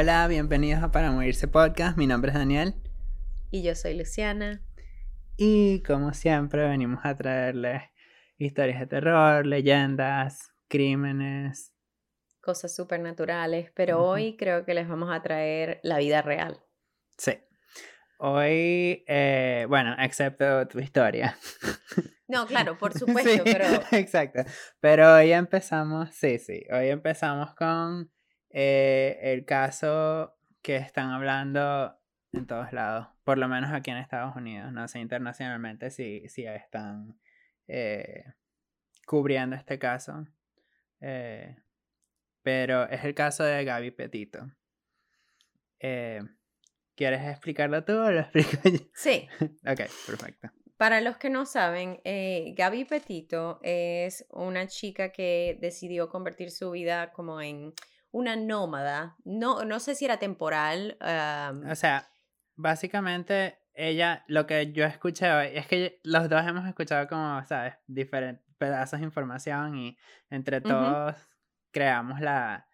Hola, bienvenidos a Para Morirse Podcast. Mi nombre es Daniel. Y yo soy Luciana. Y como siempre, venimos a traerles historias de terror, leyendas, crímenes. Cosas supernaturales, pero hoy creo que les vamos a traer la vida real. Sí. Hoy, eh, bueno, excepto tu historia. No, claro, por supuesto, pero... Exacto. Pero hoy empezamos, sí, sí, hoy empezamos con eh, el caso que están hablando en todos lados, por lo menos aquí en Estados Unidos, no sé internacionalmente si, si están eh, cubriendo este caso, eh, pero es el caso de Gaby Petito. ¿Quieres explicarlo tú o lo explico yo? Sí. ok, perfecto. Para los que no saben, Gaby Petito es una chica que decidió convertir su vida como en una nómada. No, no sé si era temporal. O sea, básicamente ella, lo que yo escuché hoy, es que los dos hemos escuchado como, ¿sabes? Diferentes pedazos de información y entre todos creamos la,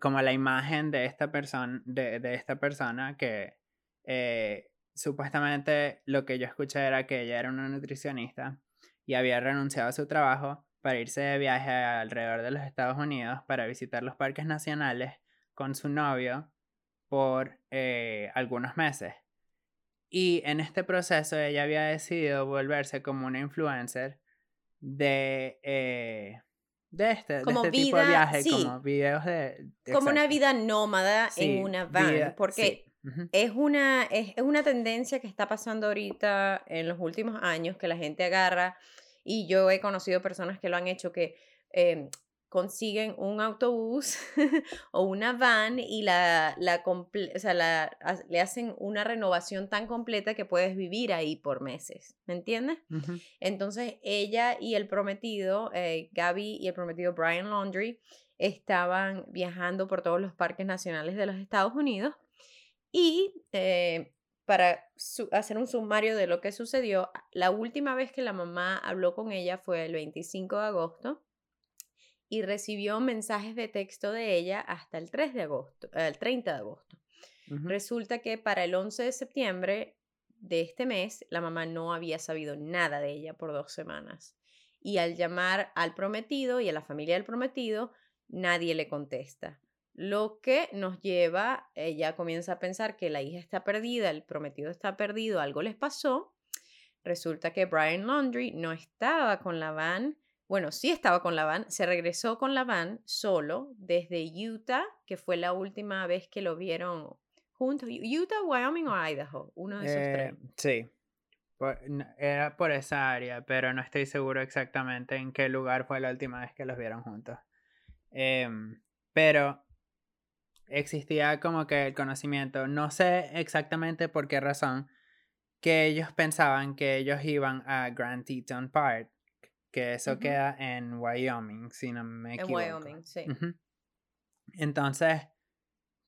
como la imagen de esta persona, de, de esta persona que eh, supuestamente lo que yo escuché era que ella era una nutricionista y había renunciado a su trabajo para irse de viaje alrededor de los Estados Unidos para visitar los parques nacionales con su novio por eh, algunos meses. Y en este proceso ella había decidido volverse como una influencer de, eh, de este, de este tipo de viaje, como videos de... como una vida nómada en una van, porque es, una, es, es una tendencia que está pasando ahorita en los últimos años, que la gente agarra y yo he conocido personas que lo han hecho que em, consiguen un autobús o una van y la, la, o sea, la, le hacen una renovación tan completa que puedes vivir ahí por meses, ¿me entiendes? Entonces ella y el prometido, eh, Gaby y el prometido Brian Laundry, estaban viajando por todos los parques nacionales de los Estados Unidos y eh, para hacer un sumario de lo que sucedió, la última vez que la mamá habló con ella fue el 25 de agosto y recibió mensajes de texto de ella hasta el 3 de agosto, el 30 de agosto. Resulta que para el 11 de septiembre de este mes, la mamá no había sabido nada de ella por dos semanas. Y al llamar al prometido y a la familia del prometido, nadie le contesta. Lo que nos lleva, ella comienza a pensar que la hija está perdida, el prometido está perdido, algo les pasó. Resulta que Brian Laundry no estaba con la van, bueno, sí estaba con la van, se regresó con la van solo desde Utah, que fue la última vez que lo vieron juntos. Utah, Wyoming o Idaho, uno de esos tres. Eh, sí, era por esa área, pero no estoy seguro exactamente en qué lugar fue la última vez que los vieron juntos. Em, pero existía como que el conocimiento, no sé exactamente por qué razón, que ellos pensaban que ellos iban a Grand Teton Park, que eso queda en Wyoming, si no me equivoco. En Wyoming, sí. Entonces,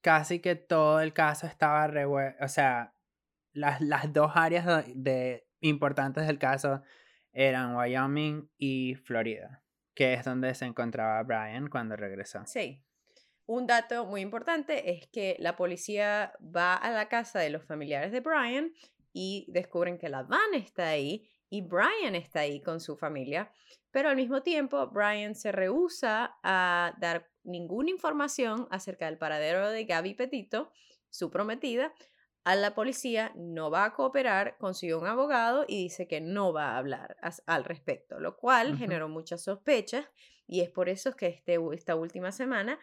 casi que todo el caso estaba revuelto, o sea, las, las dos áreas de, importantes del caso eran Wyoming y Florida, que es donde se encontraba Brian cuando regresó. Sí. Un dato muy importante es que la policía va a la casa de los familiares de Brian y descubren que la van está ahí y Brian está ahí con su familia, pero al mismo tiempo Brian se rehúsa a dar ninguna información acerca del paradero de Gaby Petito, su prometida, a la policía, no va a cooperar, consiguió un abogado y dice que no va a hablar al respecto, lo cual generó muchas sospechas y es por eso que este, esta última semana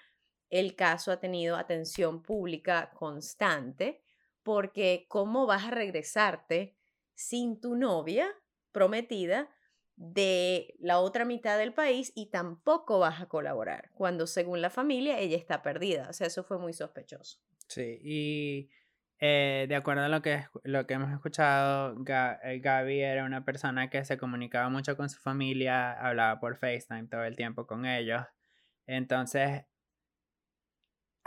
el caso ha tenido atención pública constante, porque ¿cómo vas a regresarte sin tu novia prometida de la otra mitad del país y tampoco vas a colaborar, cuando según la familia ella está perdida? O sea, eso fue muy sospechoso. Sí, y eh, de acuerdo a lo que, lo que hemos escuchado, eh, Gaby era una persona que se comunicaba mucho con su familia, hablaba por FaceTime todo el tiempo con ellos. Entonces,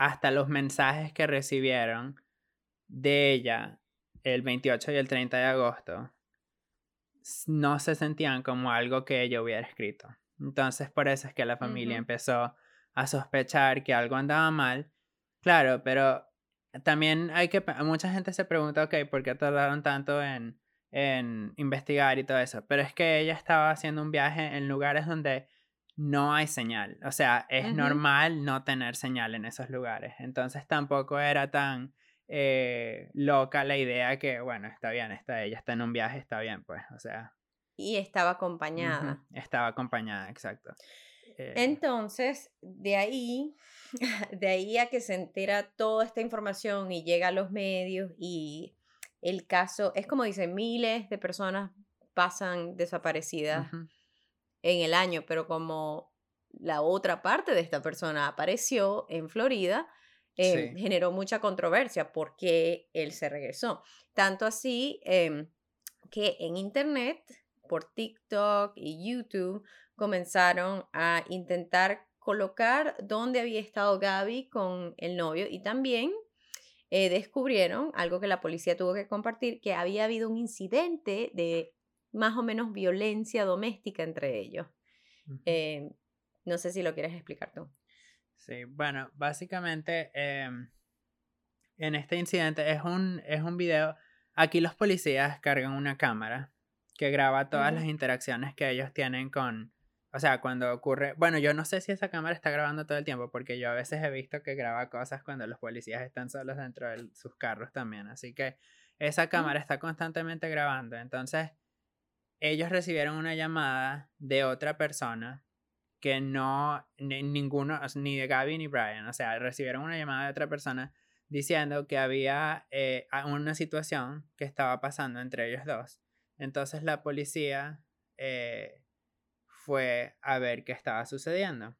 hasta los mensajes que recibieron de ella el 28 y el 30 de agosto no se sentían como algo que ella hubiera escrito. Entonces por eso es que la familia empezó a sospechar que algo andaba mal. Claro, pero también hay que, mucha gente se pregunta, ok, ¿por qué tardaron tanto en, en investigar y todo eso? Pero es que ella estaba haciendo un viaje en lugares donde no hay señal. O sea, es normal no tener señal en esos lugares. Entonces tampoco era tan eh, loca la idea que, bueno, está bien, está, ella está en un viaje, está bien, pues, o sea. Y estaba acompañada. Estaba acompañada, exacto. Eh, Entonces, de ahí, de ahí a que se entera toda esta información y llega a los medios y el caso, es como dicen, miles de personas pasan desaparecidas en el año, pero como la otra parte de esta persona apareció en Florida, eh, generó mucha controversia porque él se regresó. Tanto así em, que en Internet, por TikTok y YouTube, comenzaron a intentar colocar dónde había estado Gaby con el novio y también eh, descubrieron algo que la policía tuvo que compartir, que había habido un incidente de más o menos violencia doméstica entre ellos. Em, no sé si lo quieres explicar tú. Sí, bueno, básicamente em, en este incidente es un, es un video. Aquí los policías cargan una cámara que graba todas las interacciones que ellos tienen con, o sea, cuando ocurre, bueno, yo no sé si esa cámara está grabando todo el tiempo, porque yo a veces he visto que graba cosas cuando los policías están solos dentro de sus carros también, así que esa cámara está constantemente grabando, entonces ellos recibieron una llamada de otra persona que no, ni, ninguno, ni de Gaby ni Brian, o sea, recibieron una llamada de otra persona diciendo que había eh, una situación que estaba pasando entre ellos dos. Entonces la policía eh, fue a ver qué estaba sucediendo.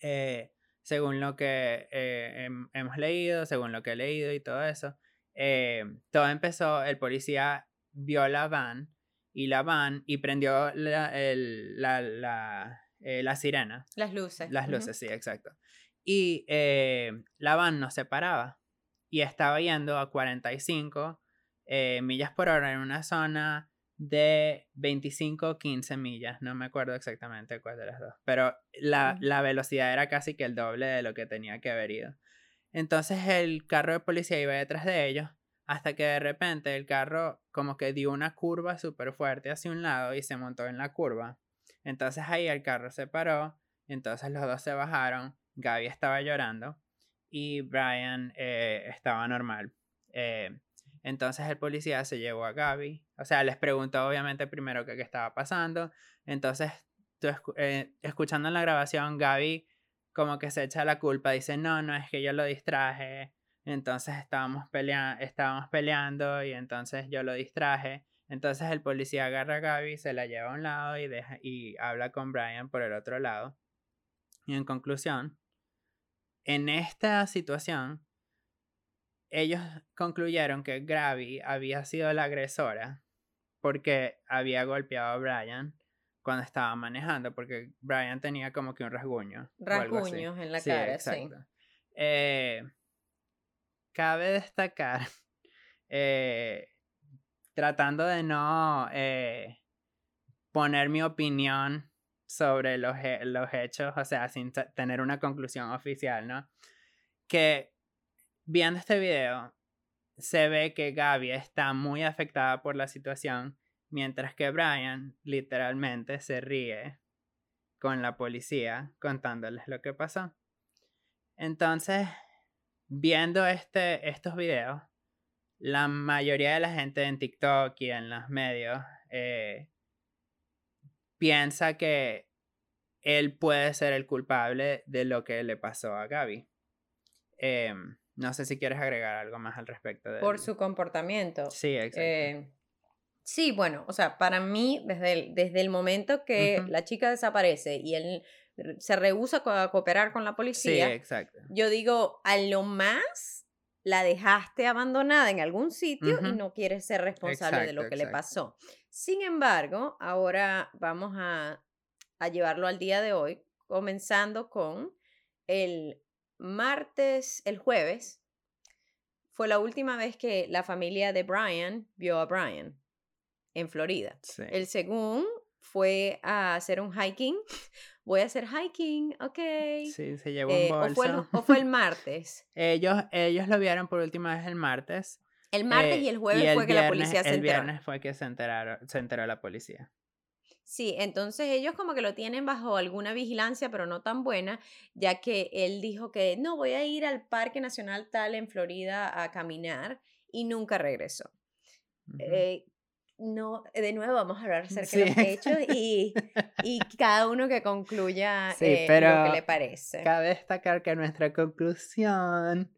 Eh, según lo que hemos leído, según lo que he leído y todo eso, todo empezó, el policía vio la van y la van y prendió la, eh, la, sirena. Las luces. Las luces, sí, exacto. Y eh, la van no se paraba y estaba yendo a 45 eh, millas por hora en una zona de 25 15 millas, no me acuerdo exactamente cuál de las dos, pero la, la, velocidad era casi que el doble de lo que tenía que haber ido. Entonces el carro de policía iba detrás de ellos hasta que de repente el carro como que dio una curva súper fuerte hacia un lado y se montó en la curva. Entonces ahí el carro se paró, entonces los dos se bajaron, Gaby estaba llorando y Brian eh, estaba normal. Eh, entonces el policía se llevó a Gaby, o sea, les preguntó obviamente primero qué estaba pasando, entonces eh, escuchando la grabación, Gaby como que se echa la culpa, dice, no, no es que yo lo distraje, entonces estábamos, peleando estábamos peleando y entonces yo lo distraje. Entonces el policía agarra a Gaby, se la lleva a un lado y, deja, y habla con Brian por el otro lado. Y en conclusión, en esta situación, ellos concluyeron que Gaby había sido la agresora porque había golpeado a Brian cuando estaba manejando, porque Brian tenía como que un rasguño. Rasguños en la cara, exacto. Eh, cabe destacar, eh, tratando de no eh, poner mi opinión sobre los, los hechos, o sea, sin tener una conclusión oficial, ¿no? Que viendo este video, se ve que Gaby está muy afectada por la situación, mientras que Brian literalmente se ríe con la policía contándoles lo que pasó. Entonces, viendo este, estos videos, la mayoría de la gente en TikTok y en los medios eh, piensa que él puede ser el culpable de lo que le pasó a Gaby. Em, no sé si quieres agregar algo más al respecto. De Por su comportamiento. Sí, exacto. Eh, sí, bueno, o sea, para mí, desde el, desde el momento que la chica desaparece y él se rehúsa a cooperar con la policía. Sí, exacto. Yo digo, a lo más la dejaste abandonada en algún sitio y no quieres ser responsable de lo que le pasó. Sin embargo, ahora vamos a, a llevarlo al día de hoy, comenzando con el martes, el jueves, fue la última vez que la familia de Brian vio a Brian en Florida. El según fue a hacer un hiking. Voy a hacer hiking, ok. Sí, se llevó un bolso. Eh, o, fue el, o fue el martes. ellos, ellos lo vieron por última vez el martes. El martes y el jueves fue que la policía se enteró. El viernes fue que se, enteraron, se enteró la policía. Sí, entonces ellos como que lo tienen bajo alguna vigilancia, pero no tan buena, ya que él dijo que no, voy a ir al Parque Nacional tal en Florida a caminar y nunca regresó. eh, no, de nuevo vamos a hablar acerca de los hechos y, y, cada uno que concluya eh, lo que le parece. Cabe destacar que nuestra conclusión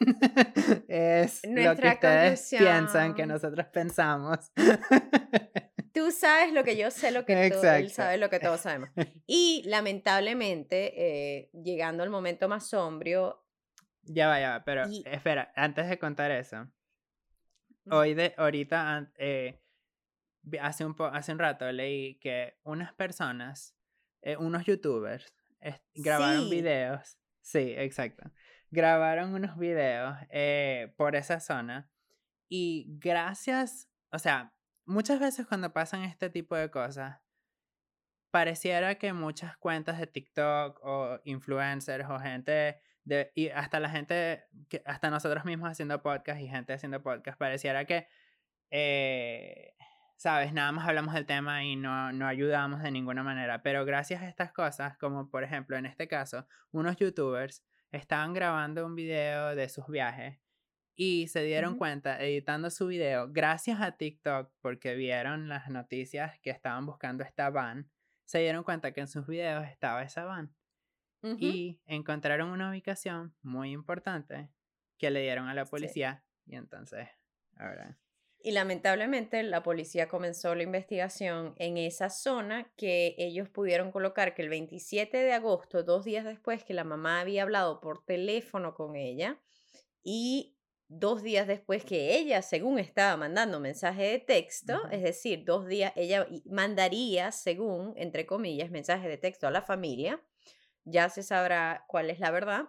es lo que ustedes piensan que nosotros pensamos. Tú sabes lo que yo sé, lo que tú, él sabe lo que todos sabemos. Y lamentablemente, eh, llegando al momento más sombrio. Ya va, ya va, pero espera, antes de contar eso. Hoy de, ahorita, eh, hace un, hace un rato leí que unas personas, eh, unos youtubers, grabaron videos. Sí, exacto. Grabaron unos videos por esa zona. Y gracias, o sea, muchas veces cuando pasan este tipo de cosas, pareciera que muchas cuentas de TikTok o influencers o gente de, y hasta la gente, que, hasta nosotros mismos haciendo podcast y gente haciendo podcast, pareciera que, eh, sabes, nada más hablamos del tema y no, no ayudamos de ninguna manera. Pero gracias a estas cosas, como por ejemplo en este caso, unos youtubers estaban grabando un video de sus viajes y se dieron cuenta editando su video, gracias a TikTok, porque vieron las noticias que estaban buscando esta van, se dieron cuenta que en sus videos estaba esa van. Y encontraron una ubicación muy importante que le dieron a la policía. Y entonces, ahora. Y lamentablemente la policía comenzó la investigación en esa zona que ellos pudieron colocar que el 27 de agosto, dos días después que la mamá había hablado por teléfono con ella, y dos días después que ella, según estaba mandando mensaje de texto, es decir, dos días, ella mandaría, según, entre comillas, mensaje de texto a la familia, ya se sabrá cuál es la verdad,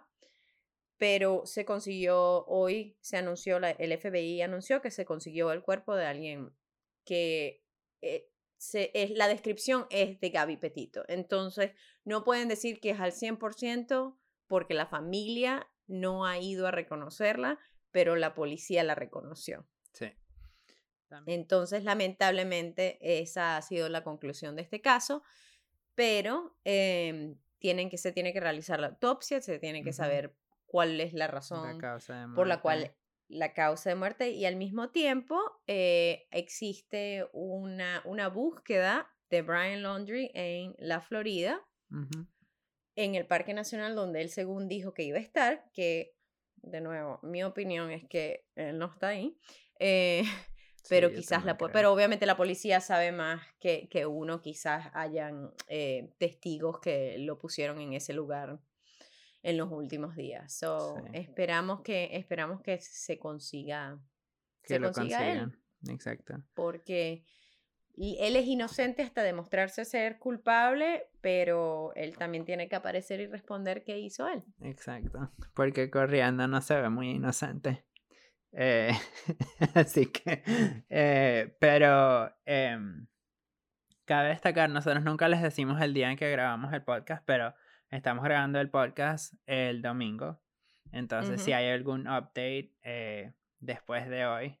pero se consiguió, hoy se anunció, el FBI anunció que se consiguió el cuerpo de alguien que eh, se, es, la descripción es de Gaby Petito. Entonces, no pueden decir que es al 100% porque la familia no ha ido a reconocerla, pero la policía la reconoció. Sí. Entonces, lamentablemente, esa ha sido la conclusión de este caso, pero em, tienen que, se tiene que realizar la autopsia, se tiene que saber cuál es la razón por la cual la causa de muerte y al mismo tiempo eh, existe una, una búsqueda de Brian Laundry en la Florida, en el Parque Nacional donde él según dijo que iba a estar, que de nuevo, mi opinión es que él no está ahí. Eh, pero quizás la pero obviamente la policía sabe más que, que uno quizás hayan eh, testigos que lo pusieron en ese lugar en los últimos días so, esperamos que esperamos que se consiga que se lo consiga él. exacto porque él es inocente hasta demostrarse ser culpable, pero él también tiene que aparecer y responder qué hizo él. Exacto, porque corriendo no se ve muy inocente. Eh, así que, eh, pero eh, cabe destacar, nosotros nunca les decimos el día en que grabamos el podcast, pero estamos grabando el podcast el domingo. Entonces, si hay algún update eh, después de hoy,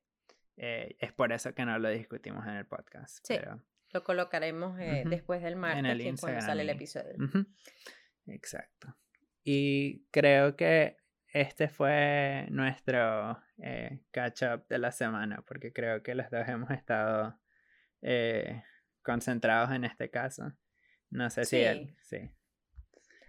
eh, es por eso que no lo discutimos en el podcast. Sí, pero... lo colocaremos eh, después del martes, en el que cuando sale el episodio. Exacto. Y creo que este fue nuestro eh, catch up de la semana, porque creo que los dos hemos estado concentrados en este caso. No sé si... sí.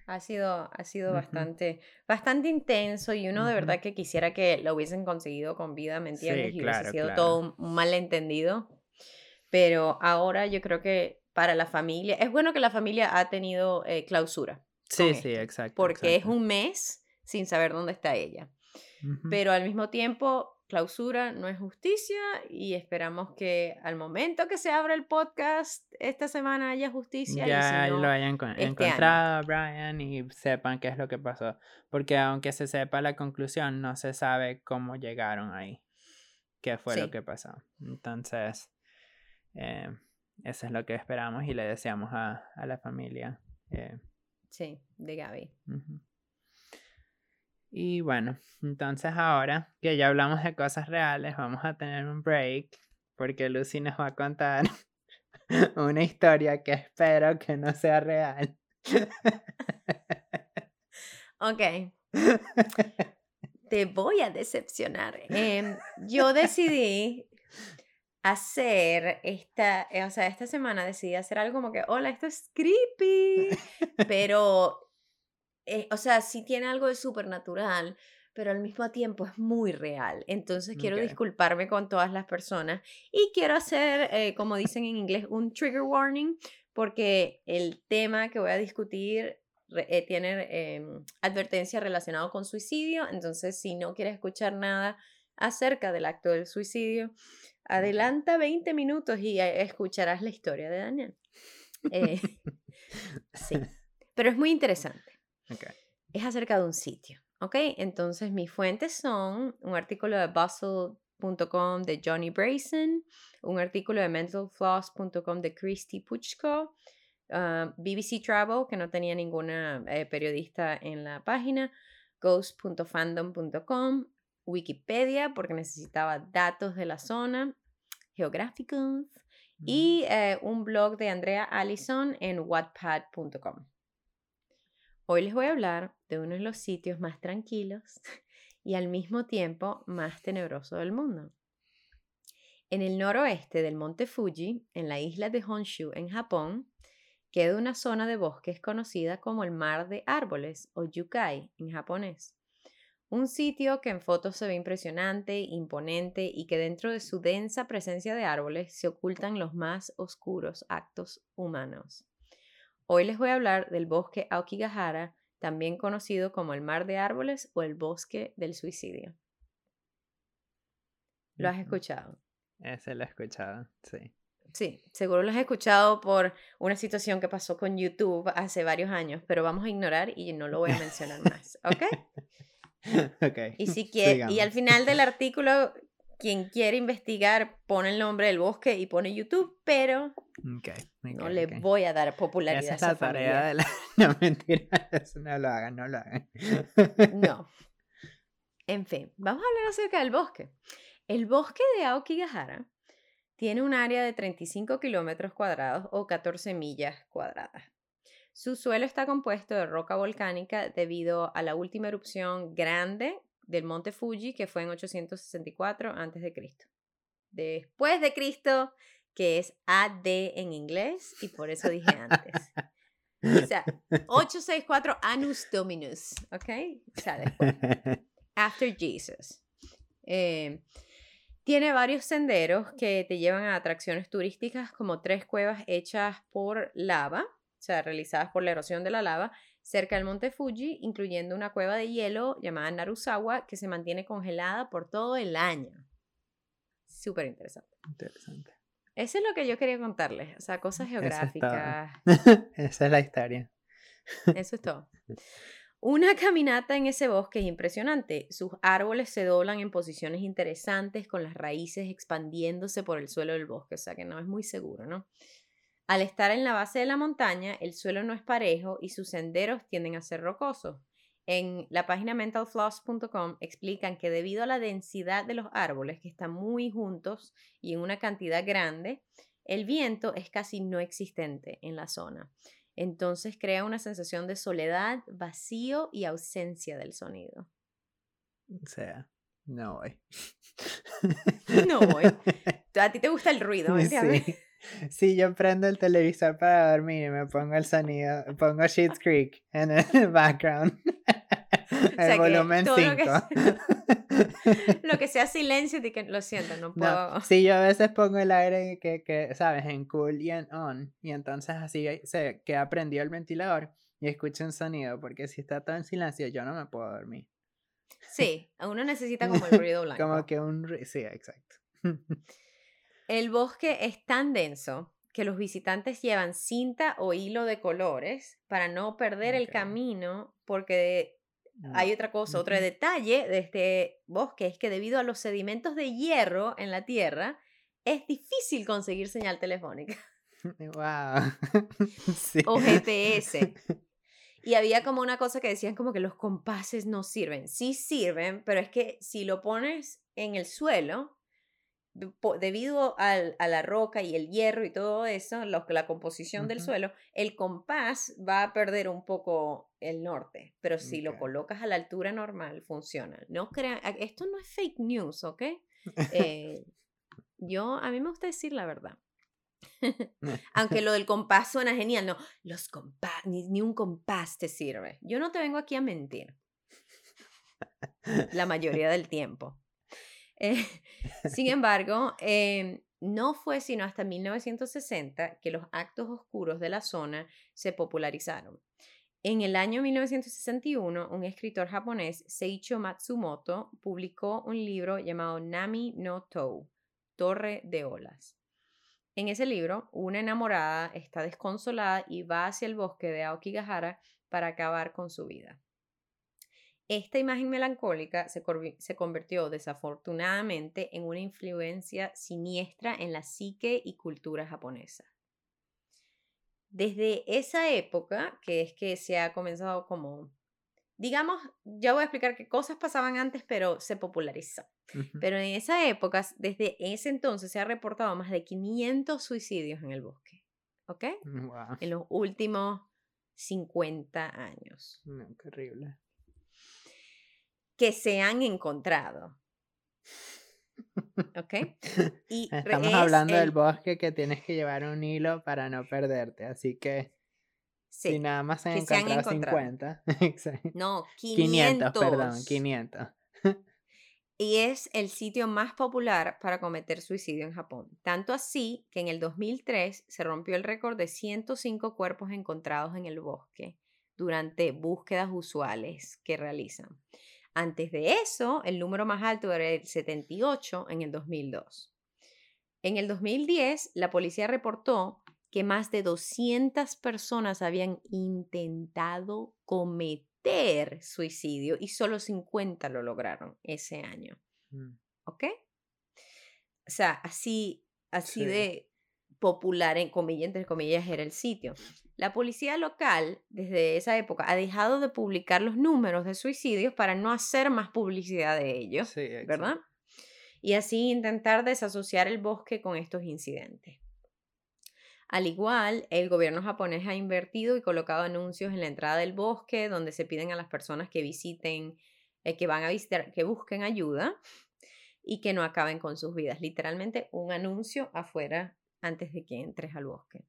Ha sido, ha sido bastante, bastante intenso y uno de verdad que quisiera que lo hubiesen conseguido con vida, ¿me entiendes? y hubiese sido todo un malentendido. Pero ahora yo creo que para la familia, es bueno que la familia ha tenido eh, clausura. Sí, sí, exacto. Porque es un mes sin saber dónde está ella. Pero al mismo tiempo, clausura no es justicia y esperamos que al momento que se abra el podcast esta semana haya justicia. Ya y lo hayan este encontrado, Brian, y sepan qué es lo que pasó. Porque aunque se sepa la conclusión, no se sabe cómo llegaron ahí. ¿Qué fue lo que pasó? Entonces, eh, eso es lo que esperamos y le deseamos a, la familia. Eh. Sí, de Gaby. Y bueno, entonces ahora que ya hablamos de cosas reales, vamos a tener un break porque Lucy nos va a contar una historia que espero que no sea real. ok. Te voy a decepcionar. Em, yo decidí hacer esta, eh, o sea, esta semana decidí hacer algo como que, hola, esto es creepy, pero, eh, o sea, sí tiene algo de supernatural, pero al mismo tiempo es muy real. Entonces quiero disculparme con todas las personas y quiero hacer, eh, como dicen en inglés, un trigger warning, porque el tema que voy a discutir tiene em, advertencia relacionada con suicidio, entonces si no quieres escuchar nada acerca del acto del suicidio, Adelanta 20 minutos y eh, escucharás la historia de Daniel. Eh, sí, pero es muy interesante. Es acerca de un sitio, ¿ok? Entonces mis fuentes son un artículo de bustle.com de Johnny Brayson, un artículo de mentalfloss.com de Christy Puchko, ah, BBC Travel, que no tenía ninguna eh, periodista en la página, ghost.fandom.com, Wikipedia, porque necesitaba datos de la zona, geográficos, y eh, un blog de Andrea Allison en wattpad.com. Hoy les voy a hablar de uno de los sitios más tranquilos y al mismo tiempo más tenebroso del mundo. En el noroeste del monte Fuji, en la isla de Honshu, en Japón, queda una zona de bosques conocida como el Mar de Árboles o Yukai en japonés. Un sitio que en fotos se ve impresionante, imponente y que dentro de su densa presencia de árboles se ocultan los más oscuros actos humanos. Hoy les voy a hablar del bosque Aokigahara, también conocido como el mar de árboles o el bosque del suicidio. ¿Lo has escuchado? Ese lo he escuchado, sí. Sí, seguro lo has escuchado por una situación que pasó con YouTube hace varios años, pero vamos a ignorar y no lo voy a mencionar más, ¿ok? Okay. Y si quiere, y al final del artículo, quien quiere investigar pone el nombre del bosque y pone YouTube, pero no le voy a dar popularidad. Esa es la tarea de la... No, mentira, no lo hagan, no lo hagan. No. En fin, vamos a hablar acerca del bosque. El bosque de Aokigahara tiene un área de 35 kilómetros cuadrados o 14 millas cuadradas. Su suelo está compuesto de roca volcánica debido a la última erupción grande del monte Fuji que fue en 864 a.C. Después de Cristo, que es AD en inglés y por eso dije antes. O sea, 864 Anus Dominus, ¿ok? O sea, después. After Jesus. Eh, tiene varios senderos que te llevan a atracciones turísticas como tres cuevas hechas por lava o sea, realizadas por la erosión de la lava, cerca del monte Fuji, incluyendo una cueva de hielo llamada Narusawa, que se mantiene congelada por todo el año. Súper interesante. Interesante. Eso es lo que yo quería contarles, o sea, cosas geográficas. Esa es la historia. Eso es todo. Una caminata en ese bosque es impresionante. Sus árboles se doblan en posiciones interesantes con las raíces expandiéndose por el suelo del bosque, o sea que no es muy seguro, ¿no? Al estar en la base de la montaña, el suelo no es parejo y sus senderos tienden a ser rocosos. En la página mentalfloss.com explican que debido a la densidad de los árboles que están muy juntos y en una cantidad grande, el viento es casi no existente en la zona. Entonces crea una sensación de soledad, vacío y ausencia del sonido. O sea, no voy. No voy. A ti te gusta el ruido, ¿entiendes? Sí. Si yo prendo el televisor para dormir y me pongo el sonido, pongo Sheets Creek en el background. el volumen 5. Lo, que sea silencio, que lo siento, no puedo. sí, yo a veces pongo el aire que, que, ¿sabes? En cool y en on. Y entonces así se queda prendido el ventilador y escucho un sonido. Porque si está todo en silencio, yo no me puedo dormir. Sí, uno necesita como el ruido blanco. como que un. Sí, exacto. El bosque es tan denso que los visitantes llevan cinta o hilo de colores para no perder el camino porque hay otra cosa, otro detalle de este bosque es que debido a los sedimentos de hierro en la tierra es difícil conseguir señal telefónica. Wow. O GPS. Y había como una cosa que decían como que los compases no sirven. Sí sirven, pero es que si lo pones en el suelo, debido al, a la roca y el hierro y todo eso, lo, la composición del suelo, el compás va a perder un poco el norte. Pero si lo colocas a la altura normal, funciona. No crean, esto no es fake news, ¿ok? Eh, yo, a mí me gusta decir la verdad. Aunque lo del compás suena genial, no, los compás, ni, un compás te sirve. Yo no te vengo aquí a mentir. La mayoría del tiempo. Eh, sin embargo, em, no fue sino hasta 1960 que los actos oscuros de la zona se popularizaron. En el año 1961, un escritor japonés, Seicho Matsumoto, publicó un libro llamado Nami no Tou, Torre de Olas. En ese libro, una enamorada está desconsolada y va hacia el bosque de Aokigahara para acabar con su vida. Esta imagen melancólica se, se, convirtió desafortunadamente en una influencia siniestra en la psique y cultura japonesa. Desde esa época, que es que se ha comenzado como digamos, ya voy a explicar qué cosas pasaban antes, pero se popularizó. Pero en esa época, desde ese entonces, se ha reportado más de 500 suicidios en el bosque. ¿Ok? En los últimos 50 años. qué horrible. Que se han encontrado. ¿Ok? Y Estamos hablando del bosque que tienes que llevar un hilo para no perderte, así que Sí. nada más se han encontrado, 50. no, 500. 500, perdón, 500. y es el sitio más popular para cometer suicidio en Japón. Tanto así que en el 2003 se rompió el récord de 105 cuerpos encontrados en el bosque durante búsquedas usuales que realizan. Antes de eso, el número más alto era el 78 en el 2002. En el 2010, la policía reportó que más de 200 personas habían intentado cometer suicidio y solo 50 lo lograron ese año. Mm. ¿Ok? O sea, así, así de popular, en comillas, entre comillas, era el sitio. La policía local, desde esa época, ha dejado de publicar los números de suicidios para no hacer más publicidad de ellos, ¿verdad? Y así intentar desasociar el bosque con estos incidentes. Al igual, el gobierno japonés ha invertido y colocado anuncios en la entrada del bosque donde se piden a las personas que visiten, eh, que van a visitar, que busquen ayuda y que no acaben con sus vidas. Literalmente un anuncio afuera antes de que entres al bosque.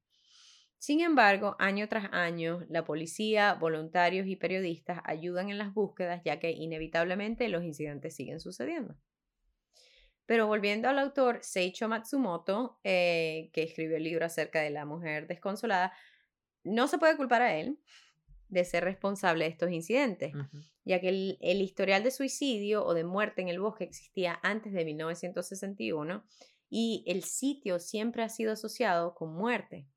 Sin embargo, año tras año, la policía, voluntarios y periodistas ayudan en las búsquedas ya que inevitablemente los incidentes siguen sucediendo. Pero volviendo al autor Seicho Matsumoto, eh, que escribió el libro acerca de la mujer desconsolada, no se puede culpar a él de ser responsable de estos incidentes, ya que el, el, historial de suicidio o de muerte en el bosque existía antes de 1961 y el sitio siempre ha sido asociado con muerte.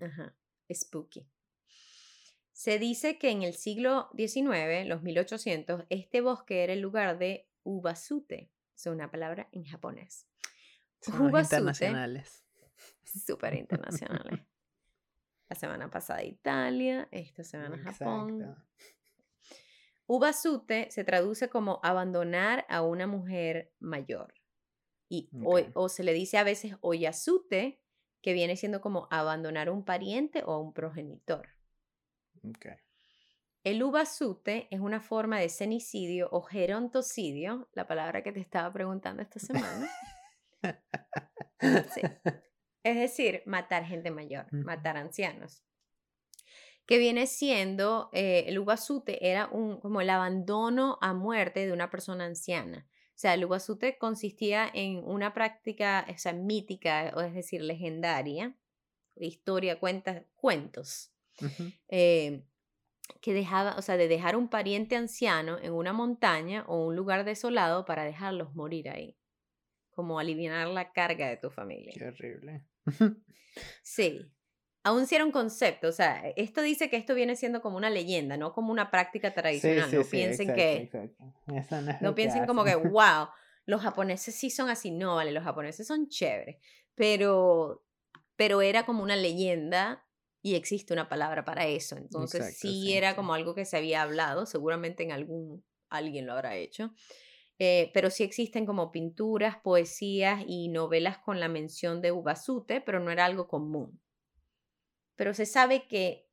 Ajá. Spooky. Se dice que en el siglo XIX, los 1800, este bosque era el lugar de ubasute. Es una palabra en japonés. ubasute, internacionales. Súper internacionales. La semana pasada Italia, esta semana Japón. Ubasute se traduce como abandonar a una mujer mayor. Y, o, se le dice a veces oyasute, que viene siendo como abandonar a un pariente o a un progenitor. Okay. El ubasute es una forma de cenicidio o gerontocidio, la palabra que te estaba preguntando esta semana. Es decir, matar gente mayor, matar ancianos. Que viene siendo, eh, el ubasute era un, como el abandono a muerte de una persona anciana. O sea, el ubasute consistía en una práctica esa, mítica, o es decir, legendaria, historia, cuentas, cuentos que dejaba, o sea, de dejar un pariente anciano en una montaña o un lugar desolado para dejarlos morir ahí. Como aliviar la carga de tu familia. Qué horrible. sí. Aún si era un concepto, o sea, esto dice que esto viene siendo como una leyenda, no como una práctica tradicional. no piensen que. No, piensen como que, wow, los japoneses sí son así, no, vale, los japoneses son chéveres, pero, pero era como una leyenda y existe una palabra para eso, entonces sí, era como algo que se había hablado, seguramente en algún, alguien lo habrá hecho, eh, pero sí existen como pinturas, poesías y novelas con la mención de Ubasute, pero no era algo común. Pero se sabe que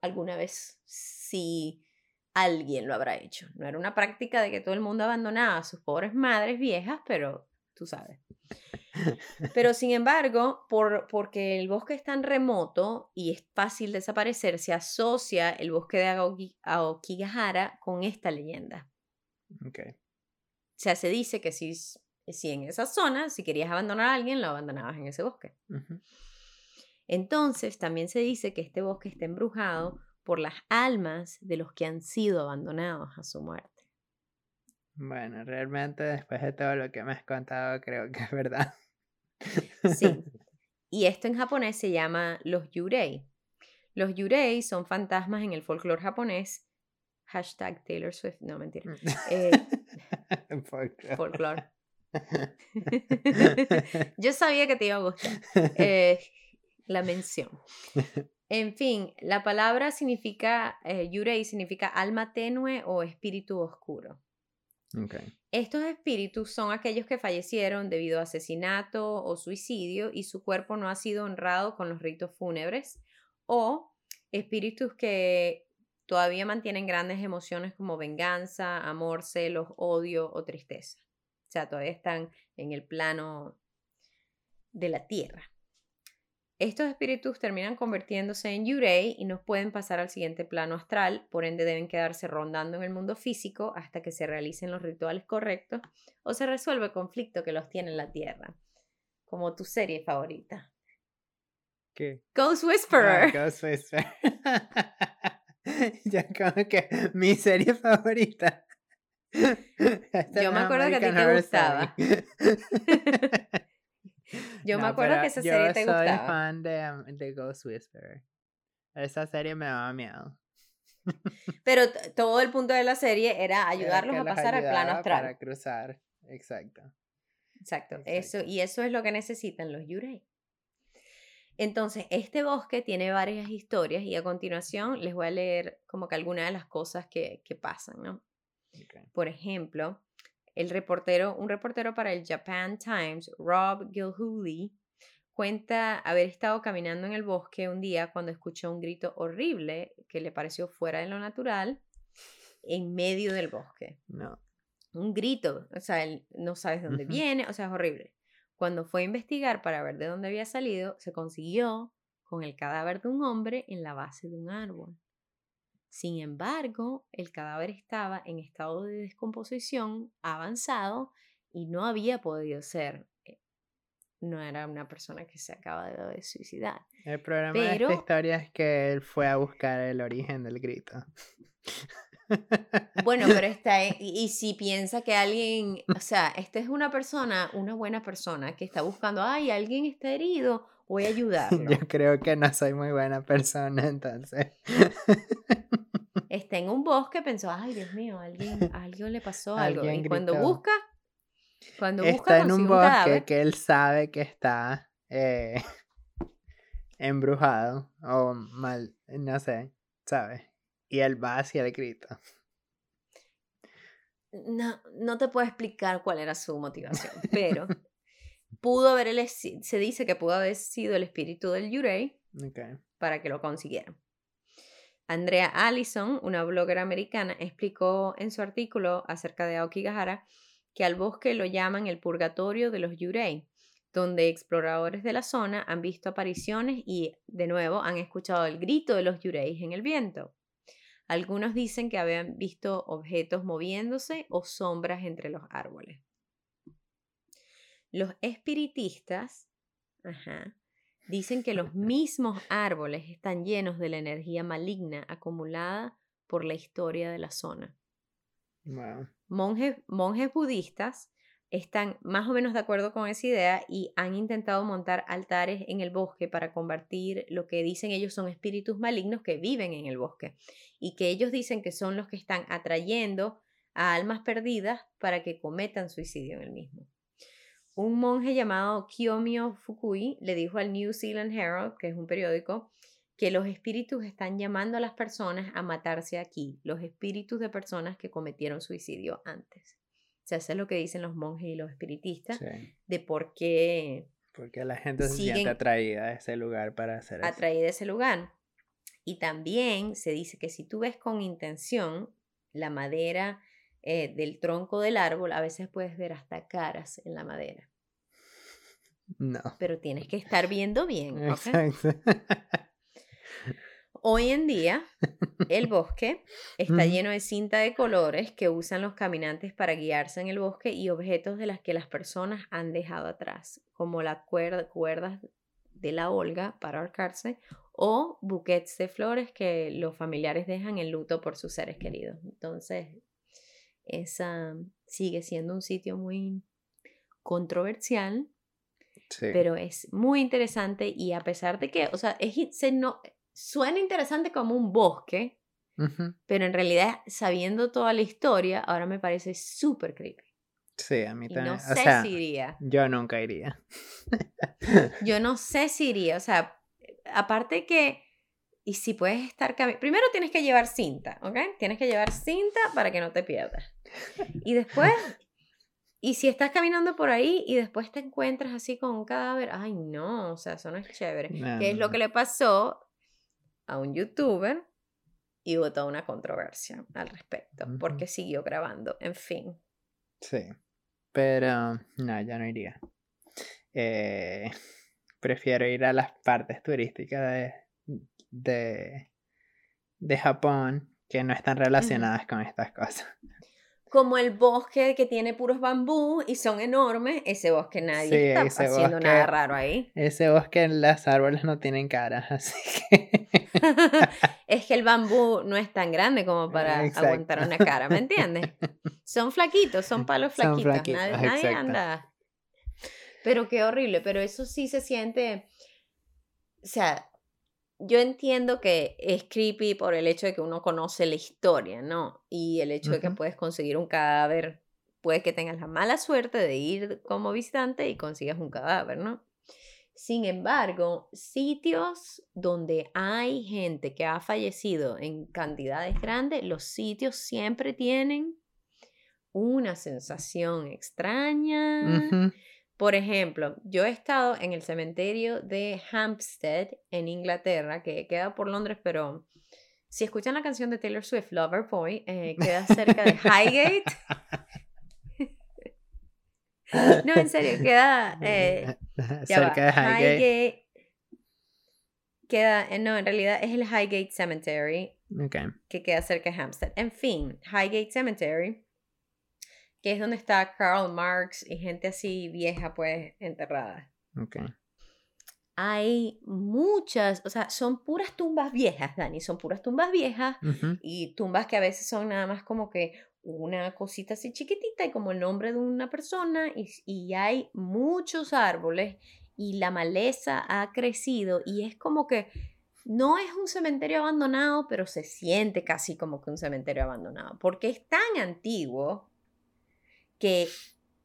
alguna vez sí alguien lo habrá hecho. No era una práctica de que todo el mundo abandonaba a sus pobres madres viejas, pero tú sabes. Pero sin embargo, por, porque el bosque es tan remoto y es fácil desaparecer, se asocia el bosque de Aokigahara con esta leyenda. Okay. O sea, se dice que si, si en esa zona, si querías abandonar a alguien, lo abandonabas en ese bosque. Entonces, también se dice que este bosque está embrujado por las almas de los que han sido abandonados a su muerte. Bueno, realmente después de todo lo que me has contado, creo que es verdad. Sí. Y esto en japonés se llama los yurei. Los yurei son fantasmas en el folclore japonés. Hashtag Taylor Swift. No, mentira. Eh, folclore. Yo sabía que te iba a gustar. Eh, la mención. En fin, la palabra significa, eh, yurei significa alma tenue o espíritu oscuro. Estos espíritus son aquellos que fallecieron debido a asesinato o suicidio y su cuerpo no ha sido honrado con los ritos fúnebres o espíritus que todavía mantienen grandes emociones como venganza, amor, celos, odio o tristeza. O sea, todavía están en el plano de la tierra. Estos espíritus terminan convirtiéndose en Yurei y no pueden pasar al siguiente plano astral, por ende deben quedarse rondando en el mundo físico hasta que se realicen los rituales correctos o se resuelva el conflicto que los tiene en la Tierra. Como tu serie favorita. ¿Qué? Ghost Whisperer. Ah, Ghost Whisperer. ya como que mi serie favorita. Yo me acuerdo que a ti te gustaba. Yo me acuerdo que esa serie te gustaba. Yo soy fan de, de Ghost Whisperer. Esa serie me daba miedo. Pero todo el punto de la serie era ayudarlos a pasar al plano astral. Para cruzar, exacto. Exacto. Eso, y eso es lo que necesitan los Yurei. Entonces, este bosque tiene varias historias y a continuación les voy a leer como que algunas de las cosas que, que pasan, ¿no? Por ejemplo, el reportero, un reportero para el Japan Times, Rob Gilhooly, cuenta haber estado caminando en el bosque un día cuando escuchó un grito horrible que le pareció fuera de lo natural en medio del bosque. No. Un grito, o sea, él no sabes dónde viene, o sea, es horrible. Cuando fue a investigar para ver de dónde había salido, se consiguió con el cadáver de un hombre en la base de un árbol. Sin embargo, el cadáver estaba en estado de descomposición avanzado y no había podido ser. Eh, no era una persona que se acaba de suicidar. El problema de esta historia es que él fue a buscar el origen del grito. Bueno, pero está, y, si piensa que alguien, o sea, esta es una persona, una buena persona que está buscando, ay, alguien está herido, voy a ayudarlo. Yo creo que no soy muy buena persona, entonces. está en un bosque, pensó, ay, Dios mío, alguien, a alguien le pasó algo. Y cuando busca, cuando busca, está en un bosque que él sabe que está eh, embrujado o mal, no sé, ¿sabes? Y él va hacia el grito. No, no te puedo explicar cuál era su motivación, pero pudo haber, se dice que pudo haber sido el espíritu del Yurei para que lo consiguieran. Andrea Allison, una blogger americana, explicó en su artículo acerca de Aokigahara que al bosque lo llaman el purgatorio de los Yurei, donde exploradores de la zona han visto apariciones y, de nuevo, han escuchado el grito de los Yureis en el viento. Algunos dicen que habían visto objetos moviéndose o sombras entre los árboles. Los espiritistas dicen que los mismos árboles están llenos de la energía maligna acumulada por la historia de la zona. Monjes, monjes budistas están más o menos de acuerdo con esa idea y han intentado montar altares en el bosque para combatir lo que dicen ellos son espíritus malignos que viven en el bosque y que ellos dicen que son los que están atrayendo a almas perdidas para que cometan suicidio en el mismo. Un monje llamado Kiyomiyo Fukui le dijo al New Zealand Herald, que es un periódico, que los espíritus están llamando a las personas a matarse aquí, los espíritus de personas que cometieron suicidio antes. O sea, eso es lo que dicen los monjes y los espiritistas de por qué... Porque la gente se siente atraída a ese lugar para hacer eso. Atraída a ese lugar. Y también se dice que si tú ves con intención la madera eh, del tronco del árbol, a veces puedes ver hasta caras en la madera. No. Pero tienes que estar viendo bien. Exacto. Hoy en día, el bosque está lleno de cinta de colores que usan los caminantes para guiarse en el bosque y objetos de las que las personas han dejado atrás, como las cuerdas de la Olga para ahorcarse o buquets de flores que los familiares dejan en luto por sus seres queridos. Entonces, esa sigue siendo un sitio muy controversial, pero es muy interesante y a pesar de que, o sea, es, se no, suena interesante como un bosque, pero en realidad, sabiendo toda la historia, ahora me parece súper creepy. Sí, a mí también. No sé si iría. Yo nunca iría. yo no sé si iría. O sea, aparte que. Y si puedes estar Primero tienes que llevar cinta, ¿ok? Tienes que llevar cinta para que no te pierdas. Y después. Y si estás caminando por ahí y después te encuentras así con un cadáver, ay no, o sea, eso no es chévere. ¿Qué es lo que le pasó a un youtuber y hubo toda una controversia al respecto, porque siguió grabando, en fin. Sí, pero no, ya no iría. Eh, prefiero ir a las partes turísticas de, de, de Japón que no están relacionadas con estas cosas. Como el bosque que tiene puros bambú y son enormes, ese bosque nadie está haciendo nada raro ahí. Ese bosque, las árboles no tienen cara, así que... es que el bambú no es tan grande como para aguantar una cara, ¿me entiendes? Son flaquitos, son palos flaquitos, nadie anda... Pero qué horrible, pero eso sí se siente, o sea, yo entiendo que es creepy por el hecho de que uno conoce la historia, ¿no? Y el hecho de que puedes conseguir un cadáver, puede que tengas la mala suerte de ir como visitante y consigas un cadáver, ¿no? Sin embargo, sitios donde hay gente que ha fallecido en cantidades grandes, los sitios siempre tienen una sensación extraña. Por ejemplo, yo he estado en el cementerio de Hampstead, en Inglaterra, que queda por Londres, pero si escuchan la canción de Taylor Swift, Lover Boy, eh, queda cerca de Highgate. no, en serio, queda eh, cerca de Highgate. Queda, eh, no, en realidad es el Highgate Cemetery, que queda cerca de Hampstead. En fin, Highgate Cemetery que es donde está Karl Marx y gente así vieja, pues, enterrada. Ok. Hay muchas, o sea, son puras tumbas viejas, Dani, son puras tumbas viejas y tumbas que a veces son nada más como que una cosita así chiquitita y como el nombre de una persona y, y hay muchos árboles y la maleza ha crecido y es como que no es un cementerio abandonado, pero se siente casi como que un cementerio abandonado, porque es tan antiguo que,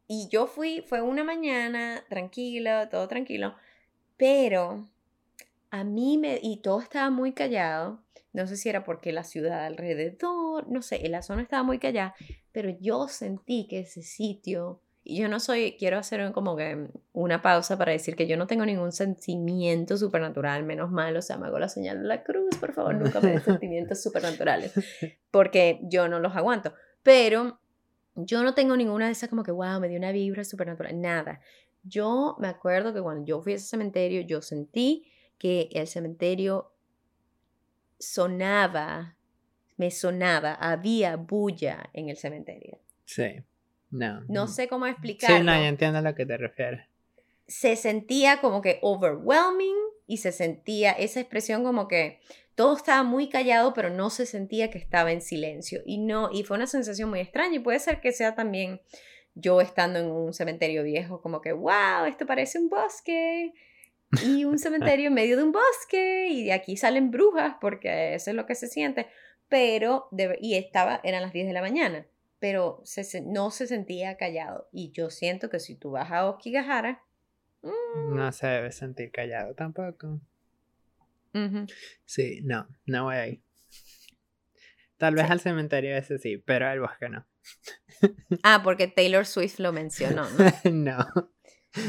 y yo fui, fue una mañana, tranquila, todo tranquilo, pero a mí me, y todo estaba muy callado, no sé si era porque la ciudad alrededor, no sé, la zona estaba muy callada, pero yo sentí que ese sitio, y yo no soy, quiero hacer como que una pausa para decir que yo no tengo ningún sentimiento supernatural, menos mal, o sea, me hago la señal de la cruz, por favor, nunca me den sentimientos supernaturales, porque yo no los aguanto, pero yo no tengo ninguna de esas como que, wow, me dio una vibra supernatural, nada. Yo me acuerdo que cuando yo fui a ese cementerio, yo sentí que el cementerio sonaba, me sonaba, había bulla en el cementerio. Sí, no. No sé cómo explicarlo. Sí, no, yo entiendo a lo que te refieres. Se sentía como que overwhelming y se sentía esa expresión como que todo estaba muy callado, pero no se sentía que estaba en silencio. Y no, y fue una sensación muy extraña. Y puede ser que sea también yo estando en un cementerio viejo, como que, wow, esto parece un bosque. Y un cementerio en medio de un bosque. Y de aquí salen brujas, porque eso es lo que se siente. Pero, y estaba, eran las 10 de la mañana. pero no se sentía callado. Y yo siento que si tú vas a Okigahara... No mm. se debe sentir callado tampoco. Sí, no, no voy a ir. Tal vez al cementerio ese sí, pero al bosque no. Ah, porque Taylor Swift lo mencionó, ¿no? no.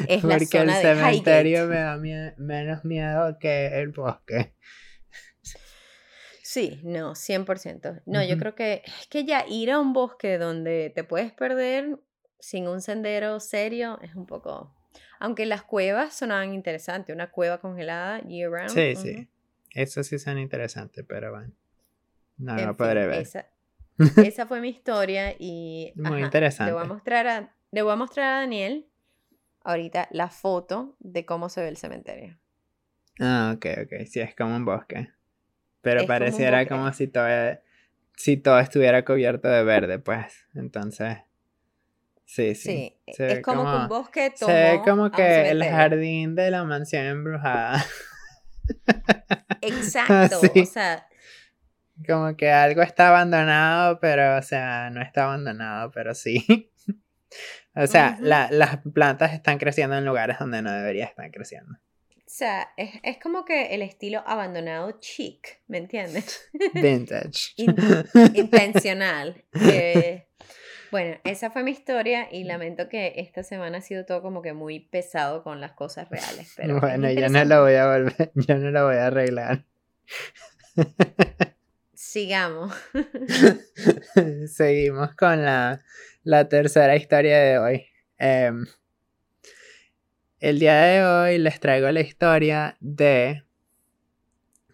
Es porque el cementerio me da menos miedo que el bosque. Sí, no, 100%. No, yo creo que es que ya ir a un bosque donde te puedes perder sin un sendero serio es un poco... Aunque las cuevas sonaban interesantes, una cueva congelada year round. Sí, sí. Eso sí son interesantes, pero bueno. No lo podré ver. Esa, fue mi historia y... Muy interesante. Le voy, a mostrar a, le voy a mostrar a Daniel ahorita la foto de cómo se ve el cementerio. Ah, ok, ok. Sí, es como un bosque. Pero pareciera como, si todo, si todo estuviera cubierto de verde, pues. Entonces. Sí, sí. sí. es como, que un bosque Se ve como que el jardín de la mansión embrujada. Exacto. O sea. Como que algo está abandonado, pero, o sea, no está abandonado, pero sí. o sea, las plantas están creciendo en lugares donde no deberían estar creciendo. O sea, es, como que el estilo abandonado chic, ¿me entiendes? Vintage. intencional. Eh, bueno, esa fue mi historia y lamento que esta semana ha sido todo como que muy pesado con las cosas reales. Pero bueno, yo no lo voy a volver, yo no lo voy a arreglar. Sigamos. Seguimos con la, tercera historia de hoy. Em, el día de hoy les traigo la historia de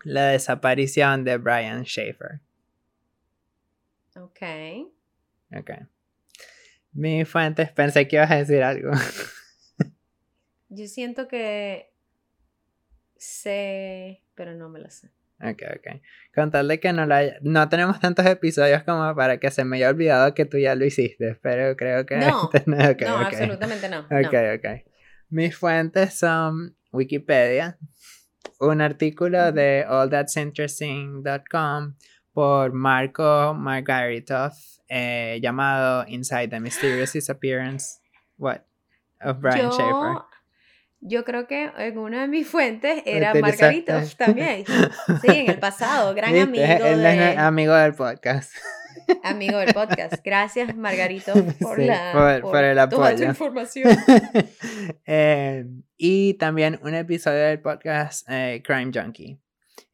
la desaparición de Brian Schaefer. Ok. Ok. Mi fuentes, pensé que ibas a decir algo. Yo siento que sé, pero no me lo sé. Ok, ok. Con tal de que no la No tenemos tantos episodios como para que se me haya olvidado que tú ya lo hiciste, pero creo que... No, no absolutamente no. Ok, ok. Mis fuentes son Wikipedia, un artículo de allthat'sinteresting.com por Marco Margaritov eh, llamado Inside the Mysterious Disappearance what, of Brian Schaefer. Yo creo que en una de mis fuentes era Margaritov también. Sí, en el pasado, gran amigo. de... amigo del podcast. amigo del podcast. Gracias, Margarito, por, la, por, el apoyo. Toda tu información. Eh, y también un episodio del podcast eh, Crime Junkie,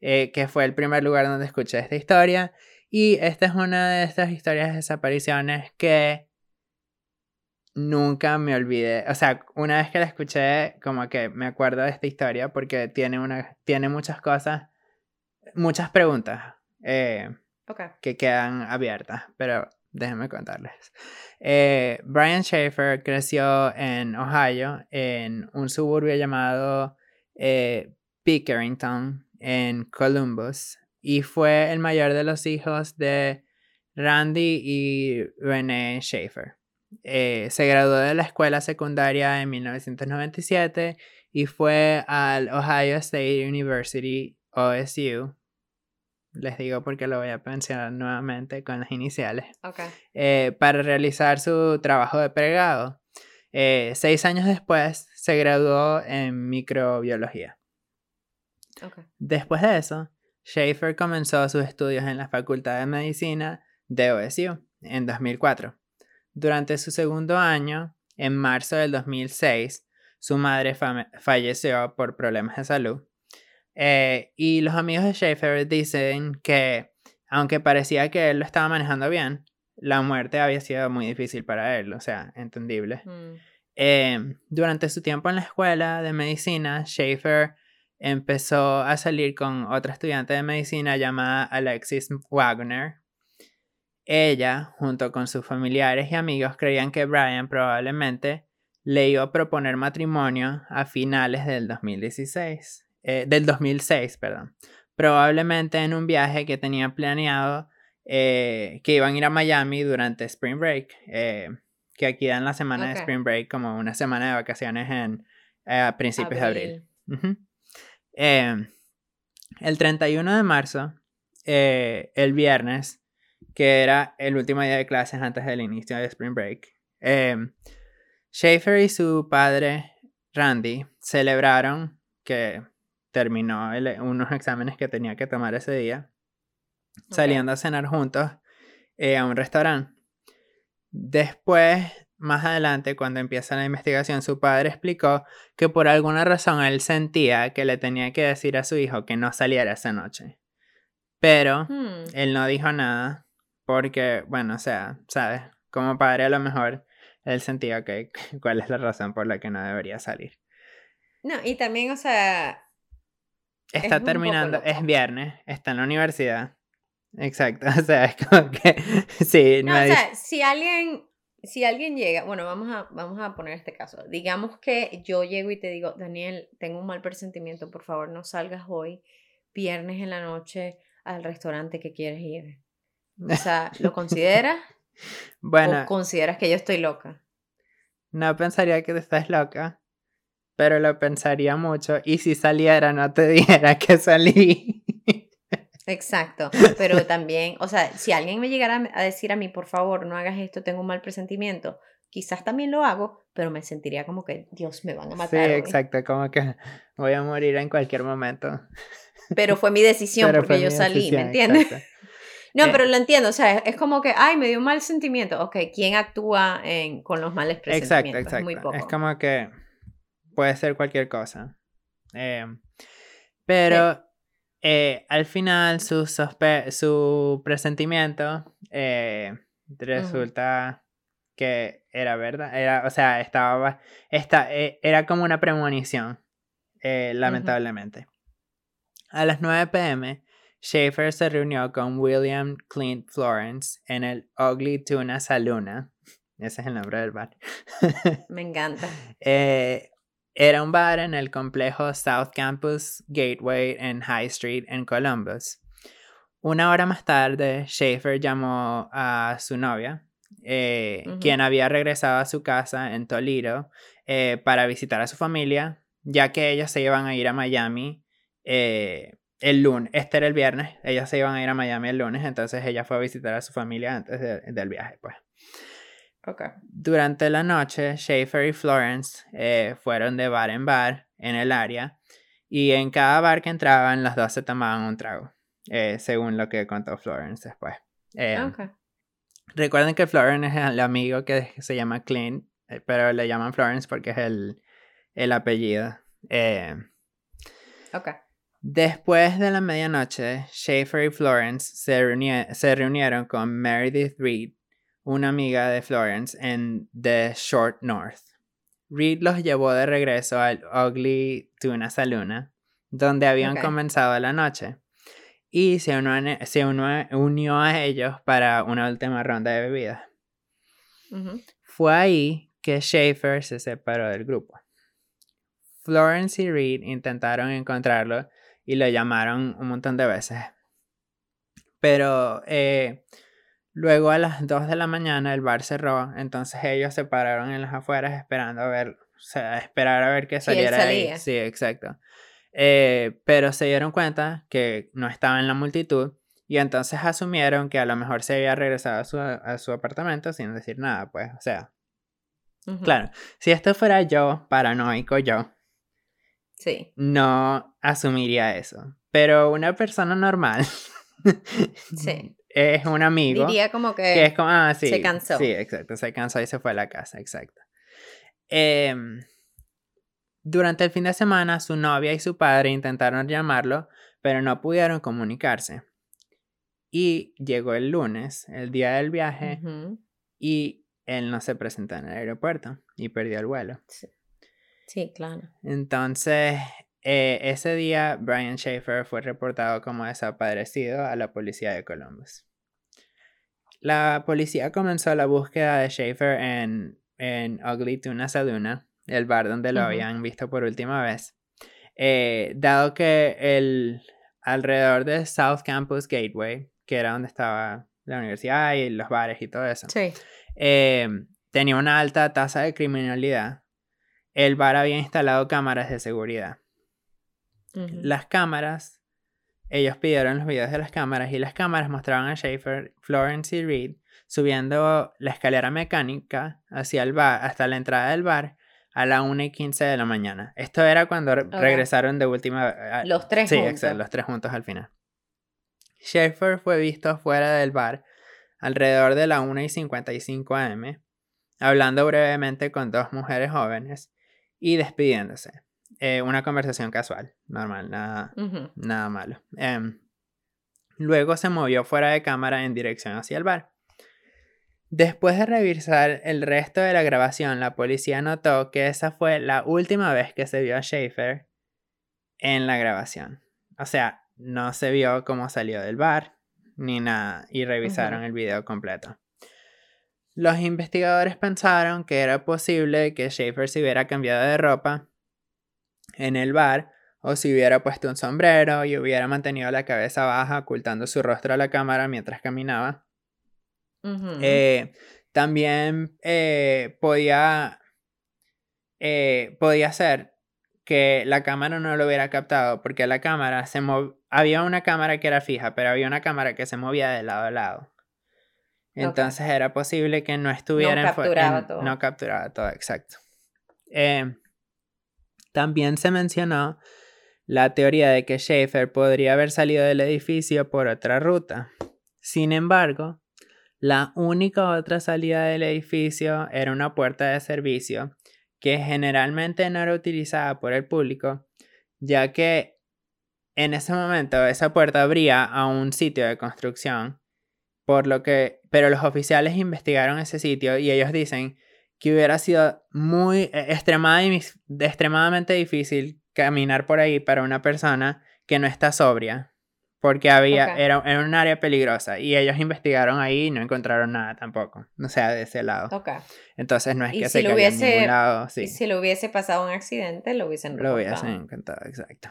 eh, que fue el primer lugar donde escuché esta historia. Y esta es una de estas historias de desapariciones que nunca me olvidé. O sea, una vez que la escuché, como que me acuerdo de esta historia porque tiene, una, tiene muchas cosas, muchas preguntas que quedan abiertas, pero déjenme contarles. Eh, Brian Schaefer creció en Ohio, en un suburbio llamado eh, Pickerington, en Columbus, y fue el mayor de los hijos de Randy y Renee Schaefer. Eh, se graduó de la escuela secundaria en 1997 y fue al Ohio State University, OSU, les digo porque lo voy a mencionar nuevamente con las iniciales, eh, para realizar su trabajo de pregrado. Eh, seis años después se graduó en microbiología. Después de eso, Schaefer comenzó sus estudios en la Facultad de Medicina de OSU en 2004. Durante su segundo año, en marzo del 2006, su madre falleció por problemas de salud eh, y los amigos de Schaefer dicen que, aunque parecía que él lo estaba manejando bien, la muerte había sido muy difícil para él, o sea, entendible. Mm. Eh, durante su tiempo en la escuela de medicina, Schaefer empezó a salir con otra estudiante de medicina llamada Alexis Wagner. Ella, junto con sus familiares y amigos, creían que Brian probablemente le iba a proponer matrimonio a finales del 2016. Eh, del 2006, perdón. Probablemente en un viaje que tenía planeado eh, que iban a ir a Miami durante Spring Break, eh, que aquí dan la semana de Spring Break como una semana de vacaciones en a principios de abril. Em, el 31 de marzo, el viernes, que era el último día de clases antes del inicio de Spring Break. Eh, Schaefer y su padre Randy celebraron que terminó unos exámenes que tenía que tomar ese día, saliendo a cenar juntos eh, a un restaurante. Después, más adelante, cuando empieza la investigación, su padre explicó que por alguna razón él sentía que le tenía que decir a su hijo que no saliera esa noche. Pero hmm. él no dijo nada porque, bueno, o sea, ¿sabes? Como padre a lo mejor él sentía que cuál es la razón por la que no debería salir. No, y también, o sea... Está terminando, es viernes, está en la universidad. Exacto, o sea, es como que sí. No, o sea, si alguien, si alguien llega, bueno, vamos a, vamos a poner este caso. Digamos que yo llego y te digo, Daniel, tengo un mal presentimiento, por favor no salgas hoy, viernes en la noche, al restaurante que quieres ir. O sea, ¿lo consideras? bueno. ¿O consideras que yo estoy loca? No pensaría que estás loca, pero lo pensaría mucho. Y si saliera, no te dijera que salí. Exacto, pero también, o sea, si alguien me llegara a decir a mí, por favor, no hagas esto, tengo un mal presentimiento, quizás también lo hago, pero me sentiría como que, Dios, me van a matar. Sí, exacto, como que voy a morir en cualquier momento. Pero fue mi decisión porque yo salí, ¿me entiendes? No, pero lo entiendo, o sea, es, como que, ay, me dio un mal sentimiento. Ok, ¿quién actúa en, con los males presentimientos? Exacto, exacto. muy poco. Es como que puede ser cualquier cosa. Eh, pero eh, al final su, su presentimiento eh, resulta que era verdad, era, o sea, estaba, esta, eh, era como una premonición, lamentablemente. A las 9 pm, Schaefer se reunió con William Clint Florence en el Ugly Tuna Saluna. Ese es el nombre del bar. Me encanta. Era un bar en el complejo South Campus Gateway en High Street en Columbus. Una hora más tarde, Schaefer llamó a su novia, eh, quien había regresado a su casa en Toledo eh, para visitar a su familia, ya que ellos se iban a ir a Miami eh, el lunes. Este era el viernes, ellos se iban a ir a Miami el lunes, entonces ella fue a visitar a su familia antes del viaje, pues. Durante la noche, Schaefer y Florence eh, fueron de bar en bar en el área y en cada bar que entraban los dos se tomaban un trago, eh, según lo que contó Florence después. Eh, recuerden que Florence es el amigo que se llama Clint, pero le llaman Florence porque es el, el apellido. Después de la medianoche, Schaefer y Florence se, se reunieron con Meredith Reed, una amiga de Florence en The Short North. Reed los llevó de regreso al Ugly Tuna Saluna, donde habían comenzado la noche, y se, unió, a ellos para una última ronda de bebidas. Fue ahí que Schaefer se separó del grupo. Florence y Reed intentaron encontrarlo y lo llamaron un montón de veces. Pero eh, Luego a las 2 de la mañana el bar cerró, entonces ellos se pararon en las afueras esperando a ver, o sea, esperar a ver que saliera ahí. Sí, exacto. Eh, pero se dieron cuenta que no estaba en la multitud y entonces asumieron que a lo mejor se había regresado a su, a su apartamento sin decir nada, pues, o sea. Claro, si esto fuera yo, paranoico yo, sí. no asumiría eso. Pero una persona normal sí es un amigo. Diría como que, es como, ah, sí, se cansó. Sí, exacto, se cansó y se fue a la casa, exacto. Em, durante el fin de semana, su novia y su padre intentaron llamarlo, pero no pudieron comunicarse. Y llegó el lunes, el día del viaje, y él no se presentó en el aeropuerto y perdió el vuelo. Sí, sí claro. Entonces, eh, ese día, Brian Schaefer fue reportado como desaparecido a la policía de Columbus. La policía comenzó la búsqueda de Schaefer en, en Ugly Tuna Saluna, el bar donde lo habían visto por última vez, eh, dado que el alrededor de South Campus Gateway, que era donde estaba la universidad y los bares y todo eso, eh, tenía una alta tasa de criminalidad. El bar había instalado cámaras de seguridad. Las cámaras ellos pidieron los videos de las cámaras y las cámaras mostraban a Schaefer, Florence y Reed subiendo la escalera mecánica hacia el bar, hasta la entrada del bar a la 1 y 15 de la mañana. Esto era cuando regresaron de última... los tres juntos. Sí, exacto, los tres juntos al final. Schaefer fue visto fuera del bar alrededor de la 1 y 55 am, hablando brevemente con dos mujeres jóvenes y despidiéndose. Eh, una conversación casual, normal, nada, nada malo. Em, luego se movió fuera de cámara en dirección hacia el bar. Después de revisar el resto de la grabación, la policía notó que esa fue la última vez que se vio a Schaefer en la grabación. O sea, no se vio cómo salió del bar ni nada y revisaron el video completo. Los investigadores pensaron que era posible que Schaefer se hubiera cambiado de ropa en el bar o si hubiera puesto un sombrero y hubiera mantenido la cabeza baja ocultando su rostro a la cámara mientras caminaba. Eh, también eh, podía, eh, podía ser que la cámara no lo hubiera captado porque la cámara se había una cámara que era fija, pero había una cámara que se movía de lado a lado. Entonces era posible que no estuviera no capturaba todo. No capturaba todo, exacto. También se mencionó la teoría de que Schaefer podría haber salido del edificio por otra ruta. Sin embargo, la única otra salida del edificio era una puerta de servicio que generalmente no era utilizada por el público, ya que en ese momento esa puerta abría a un sitio de construcción, por lo que, pero los oficiales investigaron ese sitio y ellos dicen que hubiera sido muy e, extremadamente difícil caminar por ahí para una persona que no está sobria porque había, era, un área peligrosa y ellos investigaron ahí y no encontraron nada tampoco, o sea, de ese lado. Entonces no es que se hubiese, en ningún lado. Sí. Y si le hubiese pasado un accidente, lo hubiesen Lo hubiesen encontrado, exacto.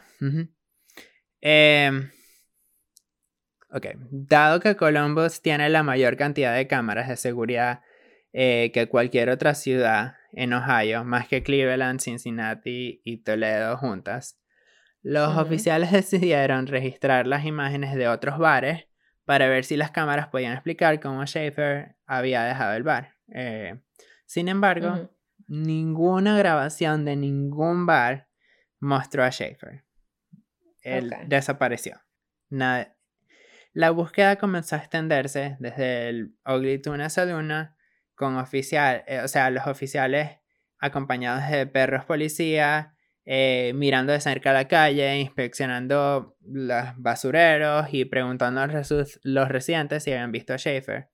Em, ok, dado que Columbus tiene la mayor cantidad de cámaras de seguridad eh, que cualquier otra ciudad en Ohio, más que Cleveland, Cincinnati y Toledo juntas, los oficiales decidieron registrar las imágenes de otros bares para ver si las cámaras podían explicar cómo Schaefer había dejado el bar. Eh, sin embargo, ninguna grabación de ningún bar mostró a Schaefer. Él desapareció. La búsqueda comenzó a extenderse desde el Ugly Tuna Saluna con oficial, eh, o sea, los oficiales acompañados de perros policía eh, mirando de cerca la calle, inspeccionando los basureros y preguntando a los residentes si habían visto a Schaefer.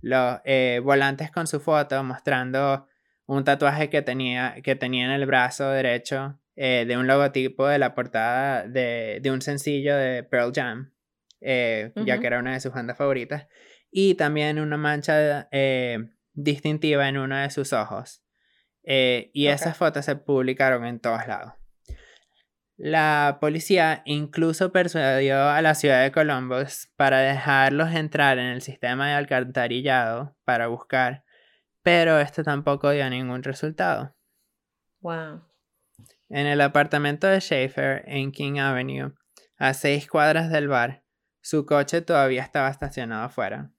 Los eh, volantes con su foto mostrando un tatuaje que tenía, que tenía en el brazo derecho eh, de un logotipo de la portada de, un sencillo de Pearl Jam, ya que era una de sus bandas favoritas, y también una mancha distintiva en uno de sus ojos. Eh, y esas fotos se publicaron en todos lados. La policía incluso persuadió a la ciudad de Columbus para dejarlos entrar en el sistema de alcantarillado para buscar, pero esto tampoco dio ningún resultado. Wow. En el apartamento de Schaefer en King Avenue, a seis cuadras del bar, su coche todavía estaba estacionado afuera.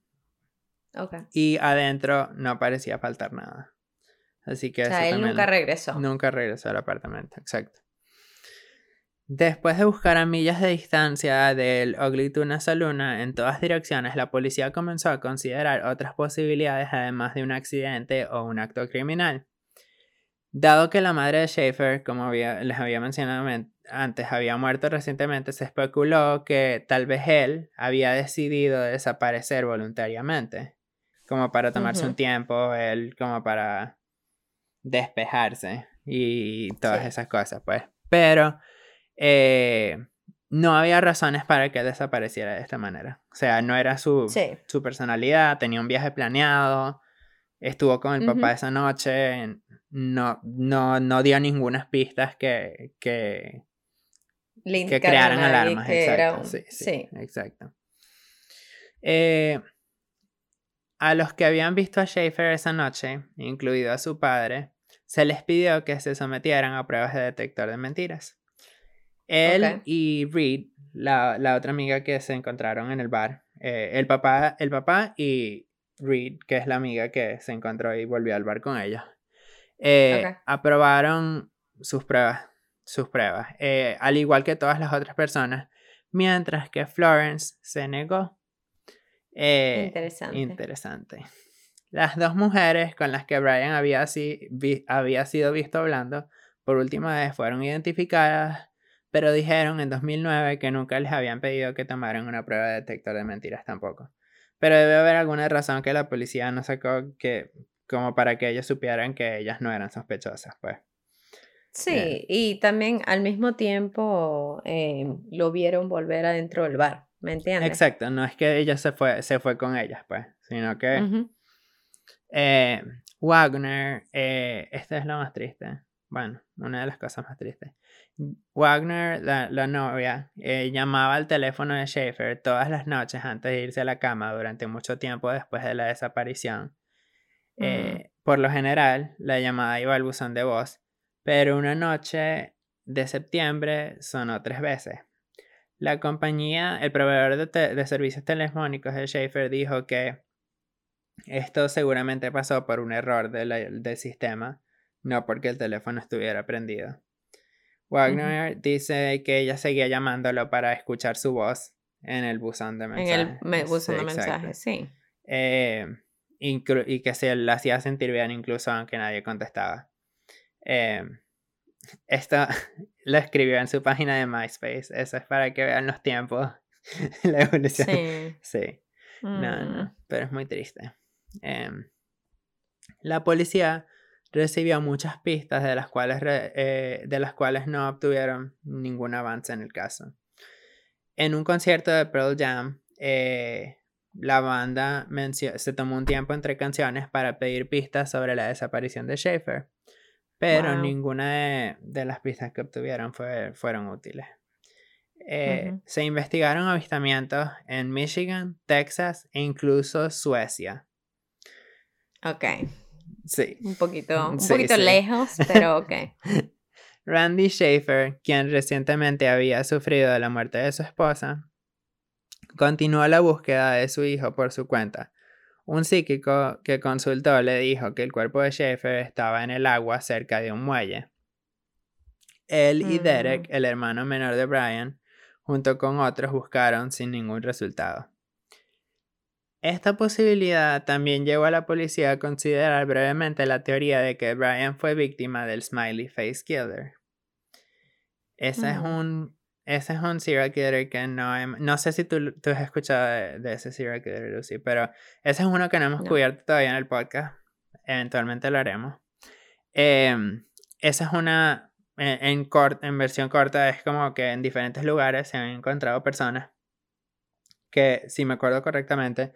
Okay. Y adentro no parecía faltar nada. Así que... O sea, él nunca regresó. Nunca regresó al apartamento, exacto. Después de buscar a millas de distancia del Ugly Tuna Saluna en todas direcciones, la policía comenzó a considerar otras posibilidades además de un accidente o un acto criminal. Dado que la madre de Schaefer, como les había mencionado antes, había muerto recientemente, se especuló que tal vez él había decidido desaparecer voluntariamente, como para tomarse un tiempo, él como para despejarse y todas esas cosas, pues. Pero eh, no había razones para que desapareciera de esta manera. O sea, no era su, su personalidad, tenía un viaje planeado, estuvo con el papá esa noche, no, no, no dio ninguna pistas que, que, que crearan alarmas. exacto. Sí, sí, exacto. Eh, a los que habían visto a Schaefer esa noche, incluido a su padre, se les pidió que se sometieran a pruebas de detector de mentiras. Él y Reed la, la, otra amiga que se encontraron en el bar. Eh, el, papá, el papá y Reed, que es la amiga que se encontró y volvió al bar con ella. Eh, aprobaron sus pruebas, sus pruebas, eh, al igual que todas las otras personas, mientras que Florence se negó. Interesante. Interesante. Las dos mujeres con las que Brian había, había sido visto hablando por última vez fueron identificadas, pero dijeron en 2009 que nunca les habían pedido que tomaran una prueba de detector de mentiras tampoco. Pero debe haber alguna razón que la policía no sacó que como para que ellos supieran que ellas no eran sospechosas, pues. Sí, y también al mismo tiempo eh, lo vieron volver adentro del bar, ¿me entiendes? Exacto, no es que ella se fue, se fue con ellas, pues, sino que eh, Wagner, eh, esta es la más triste. Bueno, una de las cosas más tristes. Wagner, la, la novia, eh, llamaba al teléfono de Schaefer todas las noches antes de irse a la cama durante mucho tiempo después de la desaparición. por lo general, la llamada iba al buzón de voz, pero una noche de septiembre sonó tres veces. La compañía, el proveedor de, de servicios telefónicos de Schaefer dijo que esto seguramente pasó por un error del sistema, no porque el teléfono estuviera prendido. Wagner dice que ella seguía llamándolo para escuchar su voz en el buzón de mensajes. En el buzón de mensajes, sí. Eh, y que se la hacía sentir bien incluso aunque nadie contestaba. Eh, esto lo escribió en su página de MySpace. Eso es para que vean los tiempos. la evolución. Sí. sí. No, no. Mm. Pero es muy triste. Em, la policía recibió muchas pistas de las, cuales, eh, de las cuales no obtuvieron ningún avance en el caso. En un concierto de Pearl Jam, eh, la banda se tomó un tiempo entre canciones para pedir pistas sobre la desaparición de Schaefer, pero ninguna de, las pistas que obtuvieron fue, fueron útiles. Eh, se investigaron avistamientos en Michigan, Texas e incluso Suecia, Ok. Sí. Un poquito, un poquito lejos, pero ok. Randy Schaefer, quien recientemente había sufrido de la muerte de su esposa, continuó la búsqueda de su hijo por su cuenta. Un psíquico que consultó le dijo que el cuerpo de Schaefer estaba en el agua cerca de un muelle. Él y Derek, mm. el hermano menor de Brian, junto con otros buscaron sin ningún resultado. Esta posibilidad también llevó a la policía a considerar brevemente la teoría de que Brian fue víctima del Smiley Face Killer. Ese, es, un, ese es un serial killer que no No sé si tú, tú has escuchado de, ese serial killer, Lucy, pero ese es uno que no hemos cubierto todavía en el podcast. Eventualmente lo haremos. Eh, esa es una... En, en versión corta es como que en diferentes lugares se han encontrado personas que, si me acuerdo correctamente,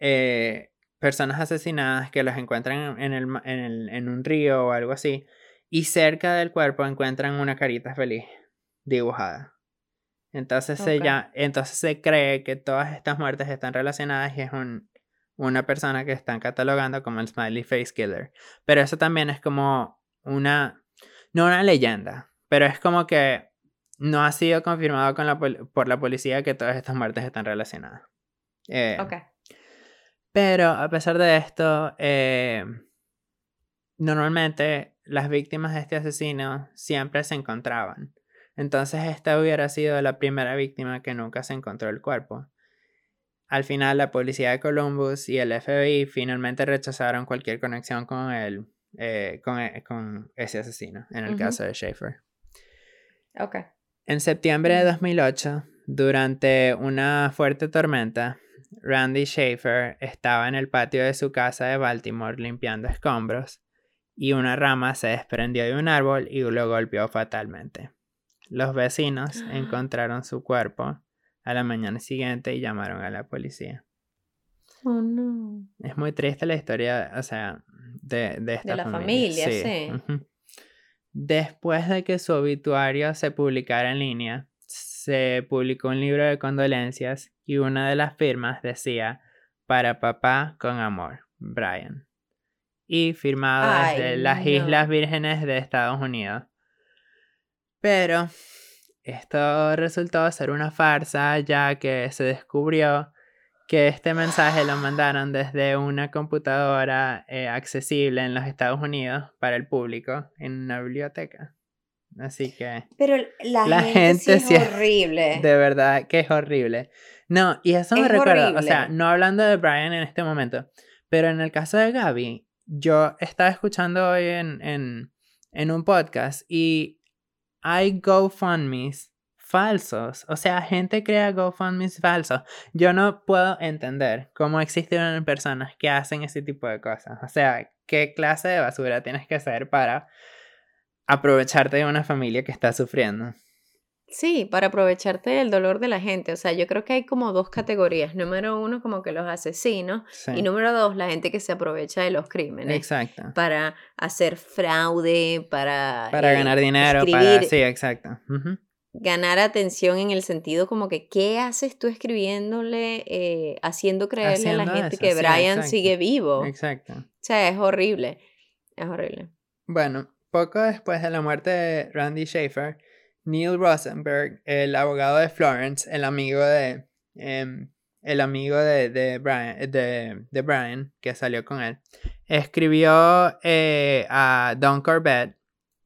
eh, personas asesinadas que los encuentran en, el, en, el, en un río o algo así, y cerca del cuerpo encuentran una carita feliz dibujada. Entonces, se, ya, entonces se cree que todas estas muertes están relacionadas y es un, una persona que están catalogando como el Smiley Face Killer. Pero eso también es como una, no una leyenda, pero es como que no ha sido confirmado con la por la policía que todas estas muertes están relacionadas. Eh, ok. Pero a pesar de esto, eh, normalmente las víctimas de este asesino siempre se encontraban. Entonces esta hubiera sido la primera víctima que nunca se encontró el cuerpo. Al final la policía de Columbus y el FBI finalmente rechazaron cualquier conexión con, el, eh, con, ese asesino, en el caso de Schaefer. Ok. En septiembre de 2008, durante una fuerte tormenta, Randy Schaefer estaba en el patio de su casa de Baltimore limpiando escombros y una rama se desprendió de un árbol y lo golpeó fatalmente. Los vecinos encontraron su cuerpo a la mañana siguiente y llamaron a la policía. Oh no. Es muy triste la historia, o sea, de, de esta de la familia. sí. Después de que su obituario se publicara en línea, se publicó un libro de condolencias y una de las firmas decía Para papá con amor, Brian. Y firmado desde las Islas Vírgenes de Estados Unidos. Pero esto resultó ser una farsa ya que se descubrió que este mensaje lo mandaron desde una computadora eh, accesible en los Estados Unidos para el público en una biblioteca. Así que... Pero la, gente, es horrible. De verdad que es horrible. No, y eso me recuerda, o sea, no hablando de Brian en este momento, pero en el caso de Gaby, yo estaba escuchando hoy en, en, en un podcast y hay GoFundMe's falsos. O sea, gente crea GoFundMe's falsos. Yo no puedo entender cómo existen personas que hacen ese tipo de cosas. O sea, ¿qué clase de basura tienes que hacer para aprovecharte de una familia que está sufriendo? Sí, para aprovecharte del dolor de la gente. O sea, yo creo que hay como dos categorías. Número uno, como que los asesinos. Y número dos, la gente que se aprovecha de los crímenes. Exacto. Para hacer fraude, para... Para ganar eh, dinero, para... Sí, exacto. Ganar atención en el sentido como que, ¿qué haces tú escribiéndole, eh, haciendo creerle a la gente que Brian sigue vivo? Exacto. O sea, es horrible. Es horrible. Bueno, poco después de la muerte de Randy Schaefer Neil Rosenberg, el abogado de Florence, el amigo de. Em, el amigo de, de, Brian, de, Brian, que salió con él, escribió eh, a Don Corbett,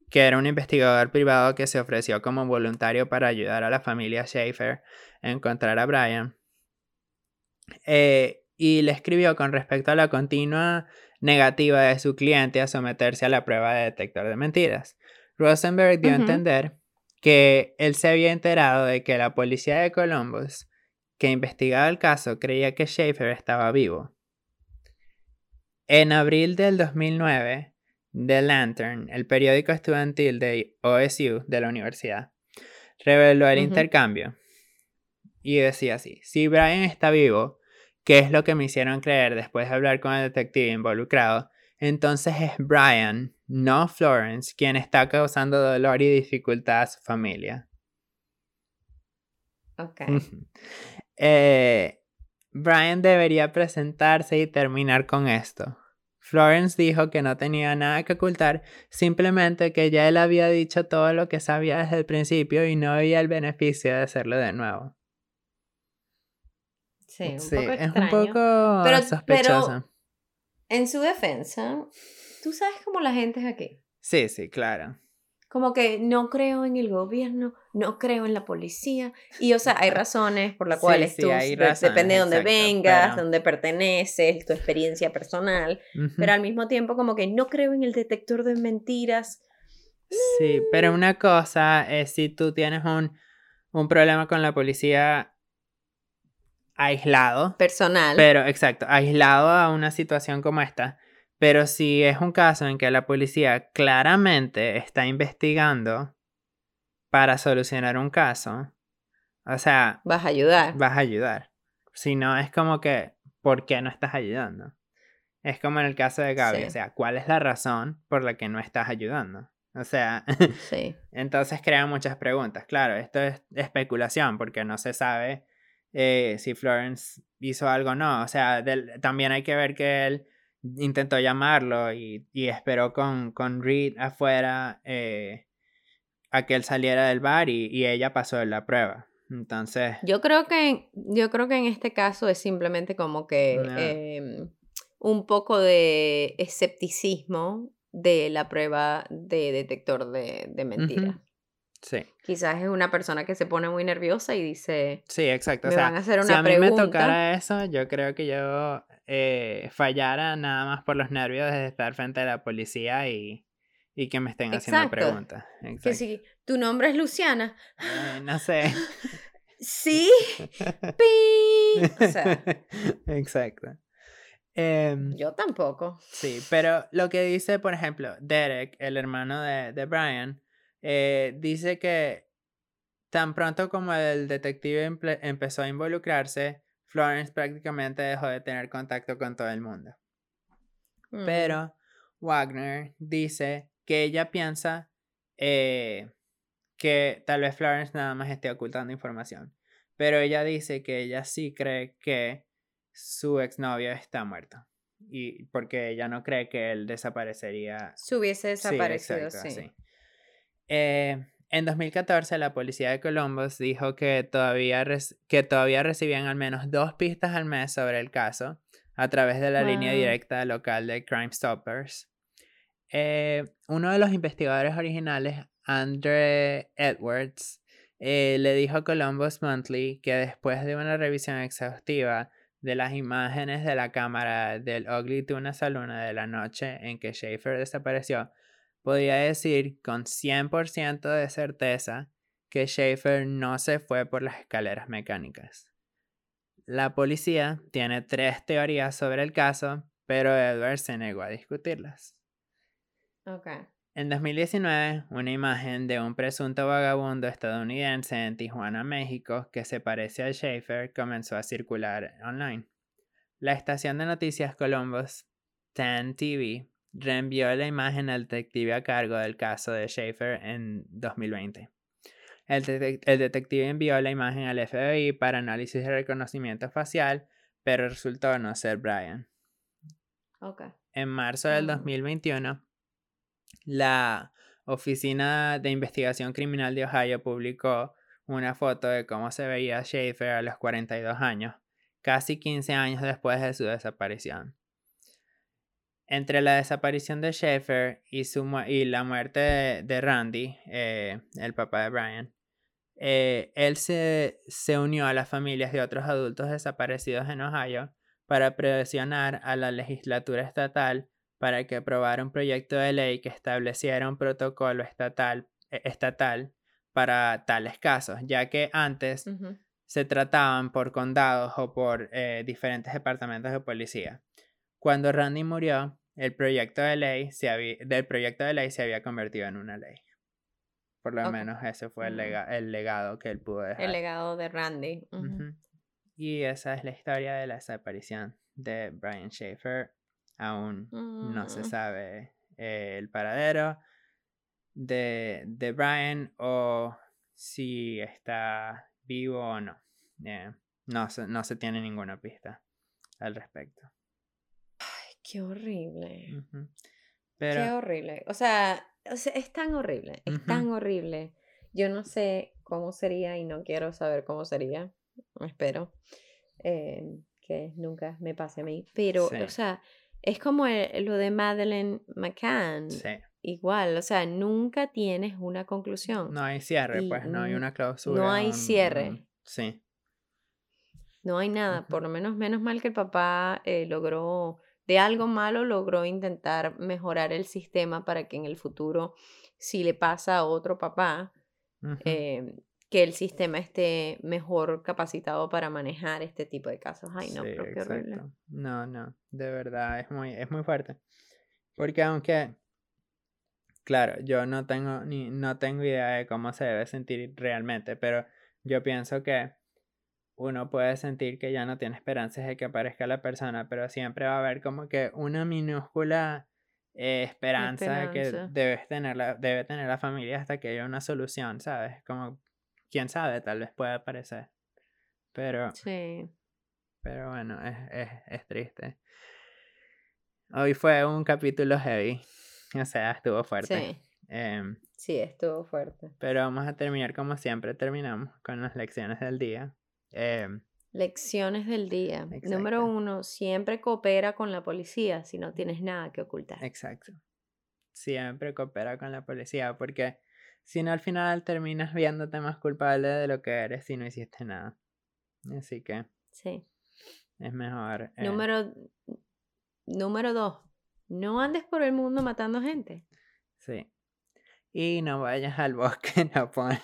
que era un investigador privado que se ofreció como voluntario para ayudar a la familia Schaefer a encontrar a Brian. Eh, y le escribió con respecto a la continua negativa de su cliente a someterse a la prueba de detector de mentiras. Rosenberg dio a entender que él se había enterado de que la policía de Columbus, que investigaba el caso, creía que Schaefer estaba vivo. En abril del 2009, The Lantern, el periódico estudiantil de OSU de la universidad, reveló el intercambio y decía así, si Brian está vivo, ¿qué es lo que me hicieron creer después de hablar con el detective involucrado? Entonces es Brian no Florence, quien está causando dolor y dificultad a su familia. Ok. Eh, Brian debería presentarse y terminar con esto. Florence dijo que no tenía nada que ocultar, simplemente que ya él había dicho todo lo que sabía desde el principio y no había el beneficio de hacerlo de nuevo. Sí, un poco es un poco sospechoso. en su defensa, Tú sabes cómo la gente es aquí. Sí, sí, claro. Como que no creo en el gobierno, no creo en la policía. Y, o sea, hay razones por las cuales tú, depende de dónde vengas, dónde perteneces, tu experiencia personal. Pero al mismo tiempo, como que no creo en el detector de mentiras. Sí, pero una cosa es si tú tienes un, un problema con la policía aislado. Personal. Pero, exacto, aislado a una situación como esta pero si es un caso en que la policía claramente está investigando para solucionar un caso, o sea... Vas a ayudar. Vas a ayudar. Si no, es como que, ¿por qué no estás ayudando? Es como en el caso de Gaby, o sea, ¿cuál es la razón por la que no estás ayudando? O sea, sí. entonces crean muchas preguntas. Claro, esto es especulación porque no se sabe eh, si Florence hizo algo o no. O sea, también hay que ver que él intentó llamarlo y, esperó con, con Reed afuera eh, a que él saliera del bar y, ella pasó la prueba. Entonces. Yo creo que, yo creo que en este caso es simplemente como que em, un poco de escepticismo de la prueba de detector de, de mentiras. Sí. Quizás es una persona que se pone muy nerviosa y dice. Sí, exacto. Me van a hacer una si a mí me tocara eso, yo creo que yo eh, fallara nada más por los nervios de estar frente a la policía y, y que me estén haciendo preguntas. Que si tu nombre es Luciana. Eh, no sé. sí. O sea. Exacto. Em, yo tampoco. Sí, pero lo que dice, por ejemplo, Derek, el hermano de, de Brian, eh, dice que tan pronto como el detective empezó a involucrarse, Florence prácticamente dejó de tener contacto con todo el mundo. Mm. Pero Wagner dice que ella piensa eh, que tal vez Florence nada más esté ocultando información. Pero ella dice que ella sí cree que su exnovio está muerto. Y porque ella no cree que él desaparecería. Se hubiese desaparecido, sí. Eh, En 2014, la policía de Columbus dijo que todavía, que todavía recibían al menos dos pistas al mes sobre el caso a través de la línea directa local de Crime Stoppers. Eh, uno de los investigadores originales, Andre Edwards, eh, le dijo a Columbus Monthly que después de una revisión exhaustiva de las imágenes de la cámara del Ugly Tuna Saloon de la noche en que Schaefer desapareció, podía decir con 100% de certeza que Schaefer no se fue por las escaleras mecánicas. La policía tiene tres teorías sobre el caso, pero Edwards se negó a discutirlas. En 2019, una imagen de un presunto vagabundo estadounidense en Tijuana, México, que se parece a Schaefer, comenzó a circular online. La estación de noticias Columbus, 10 TV, reenvió la imagen al detective a cargo del caso de Schaefer en 2020. El, detective envió la imagen al FBI para análisis de reconocimiento facial, pero resultó no ser Brian. En marzo del 2021, mm. la Oficina de Investigación Criminal de Ohio publicó una foto de cómo se veía Schaefer a los 42 años, casi 15 años después de su desaparición. Entre la desaparición de Schaefer y, su y la muerte de, Randy, eh, el papá de Brian, eh, él se, se unió a las familias de otros adultos desaparecidos en Ohio para presionar a la legislatura estatal para que aprobara un proyecto de ley que estableciera un protocolo estatal, e, estatal para tales casos, ya que antes se trataban por condados o por eh, diferentes departamentos de policía. Cuando Randy murió, el proyecto de ley se había, del proyecto de ley se había convertido en una ley. Por lo menos ese fue el, el, legado que él pudo dejar. El legado de Randy. Y esa es la historia de la desaparición de Brian Schaefer. Aún no se mm. sabe el paradero de, de, Brian o si está vivo o no. Eh, no, no se tiene ninguna pista al respecto. Qué horrible. Qué horrible. O sea, es tan horrible, es tan horrible. Yo no sé cómo sería y no quiero saber cómo sería. Espero eh, que nunca me pase a mí. Pero, o sea, es como lo de Madeleine McCann. Sí. Igual, o sea, nunca tienes una conclusión. No hay cierre, pues, no hay una clausura. No hay cierre. sí. No hay nada, por lo menos menos mal que el papá eh, logró de algo malo logró intentar mejorar el sistema para que en el futuro, si le pasa a otro papá, em, que el sistema esté mejor capacitado para manejar este tipo de casos. Ay, no, pero qué horrible. No, no, de verdad, es muy, es muy fuerte. Porque aunque, claro, yo no tengo, ni, no tengo idea de cómo se debe sentir realmente, pero yo pienso que uno puede sentir que ya no tiene esperanzas de que aparezca la persona, pero siempre va a haber como que una minúscula eh, esperanza, que debes tener la, debe tener la familia hasta que haya una solución, ¿sabes? Como, quién sabe, tal vez pueda aparecer. Pero... Sí. Pero bueno, es, es, es triste. Hoy fue un capítulo heavy. O sea, estuvo fuerte. Sí. Em, sí, estuvo fuerte. Pero vamos a terminar como siempre terminamos, con las lecciones del día. Em, Lecciones del día. Número uno, siempre coopera con la policía si no tienes nada que ocultar. Exacto. Siempre coopera con la policía porque si no al final terminas viéndote más culpable de lo que eres si no hiciste nada. Así que... Sí. Es mejor. Eh número, número dos, no andes por el mundo matando gente. Sí. Y no vayas al bosque en Japón.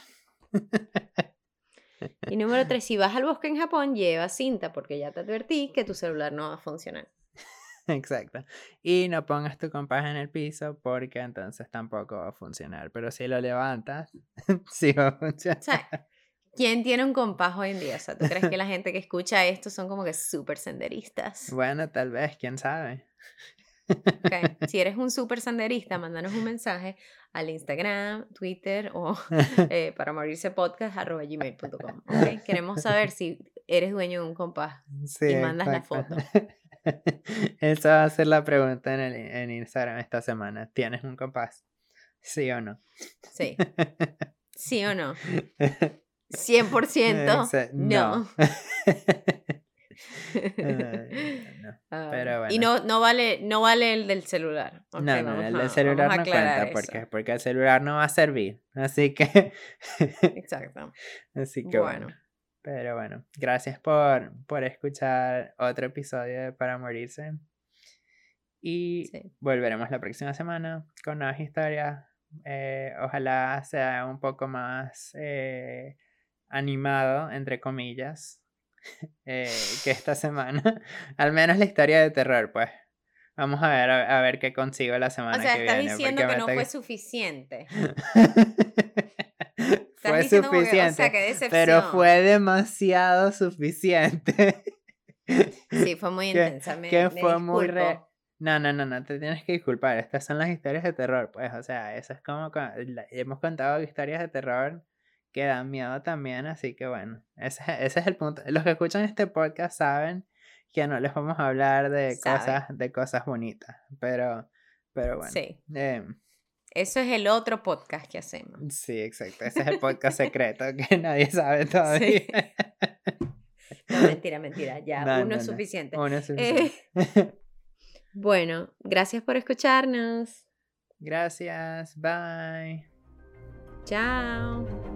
Y número tres, si vas al bosque en Japón, lleva cinta porque ya te advertí que tu celular no va a funcionar. Exacto. Y no pongas tu compás en el piso porque entonces tampoco va a funcionar. Pero si lo levantas, sí va a funcionar. ¿quién tiene un compás hoy en día? O sea, ¿tú crees que la gente que escucha esto son como que súper senderistas? Bueno, tal vez, quién sabe. Okay. Si eres un súper senderista, mándanos un mensaje al Instagram, Twitter o eh, para morirse podcast arroba gmail.com. Okay. Queremos saber si eres dueño de un compás y mandas la foto. Esa va a ser la pregunta en, el, en Instagram esta semana. ¿Tienes un compás? ¿Sí o no? Sí. ¿Sí o no? 100% no. Pero bueno. Y no, no, vale, no vale el del celular. no, no, el del celular no cuenta porque, porque el celular no va a servir. Así que. Exacto. Así que bueno. Pero bueno, gracias por, por escuchar otro episodio de Para Morirse. Y volveremos la próxima semana con nuevas historias. Eh, ojalá sea un poco más eh, animado, entre comillas, eh, que esta semana. Al menos la historia de terror, pues. Vamos a ver, a, ver qué consigo la semana que viene. O sea, estás diciendo que no fue suficiente. fue suficiente. pero fue demasiado suficiente. sí, fue muy intensa. que fue muy re... No, no, no, no, te tienes que disculpar. Estas son las historias de terror, pues. O sea, eso es como. Hemos contado historias de terror que dan miedo también, así que bueno, ese, ese es el punto. Los que escuchan este podcast saben que no les vamos a hablar de cosas de cosas bonitas, pero pero bueno. Sí. Em, eso es el otro podcast que hacemos. Sí, exacto. Ese es el podcast secreto que nadie sabe todavía. No, mentira, mentira. Ya, uno, es suficiente. uno es suficiente. bueno, gracias por escucharnos. Gracias. Bye. Chao.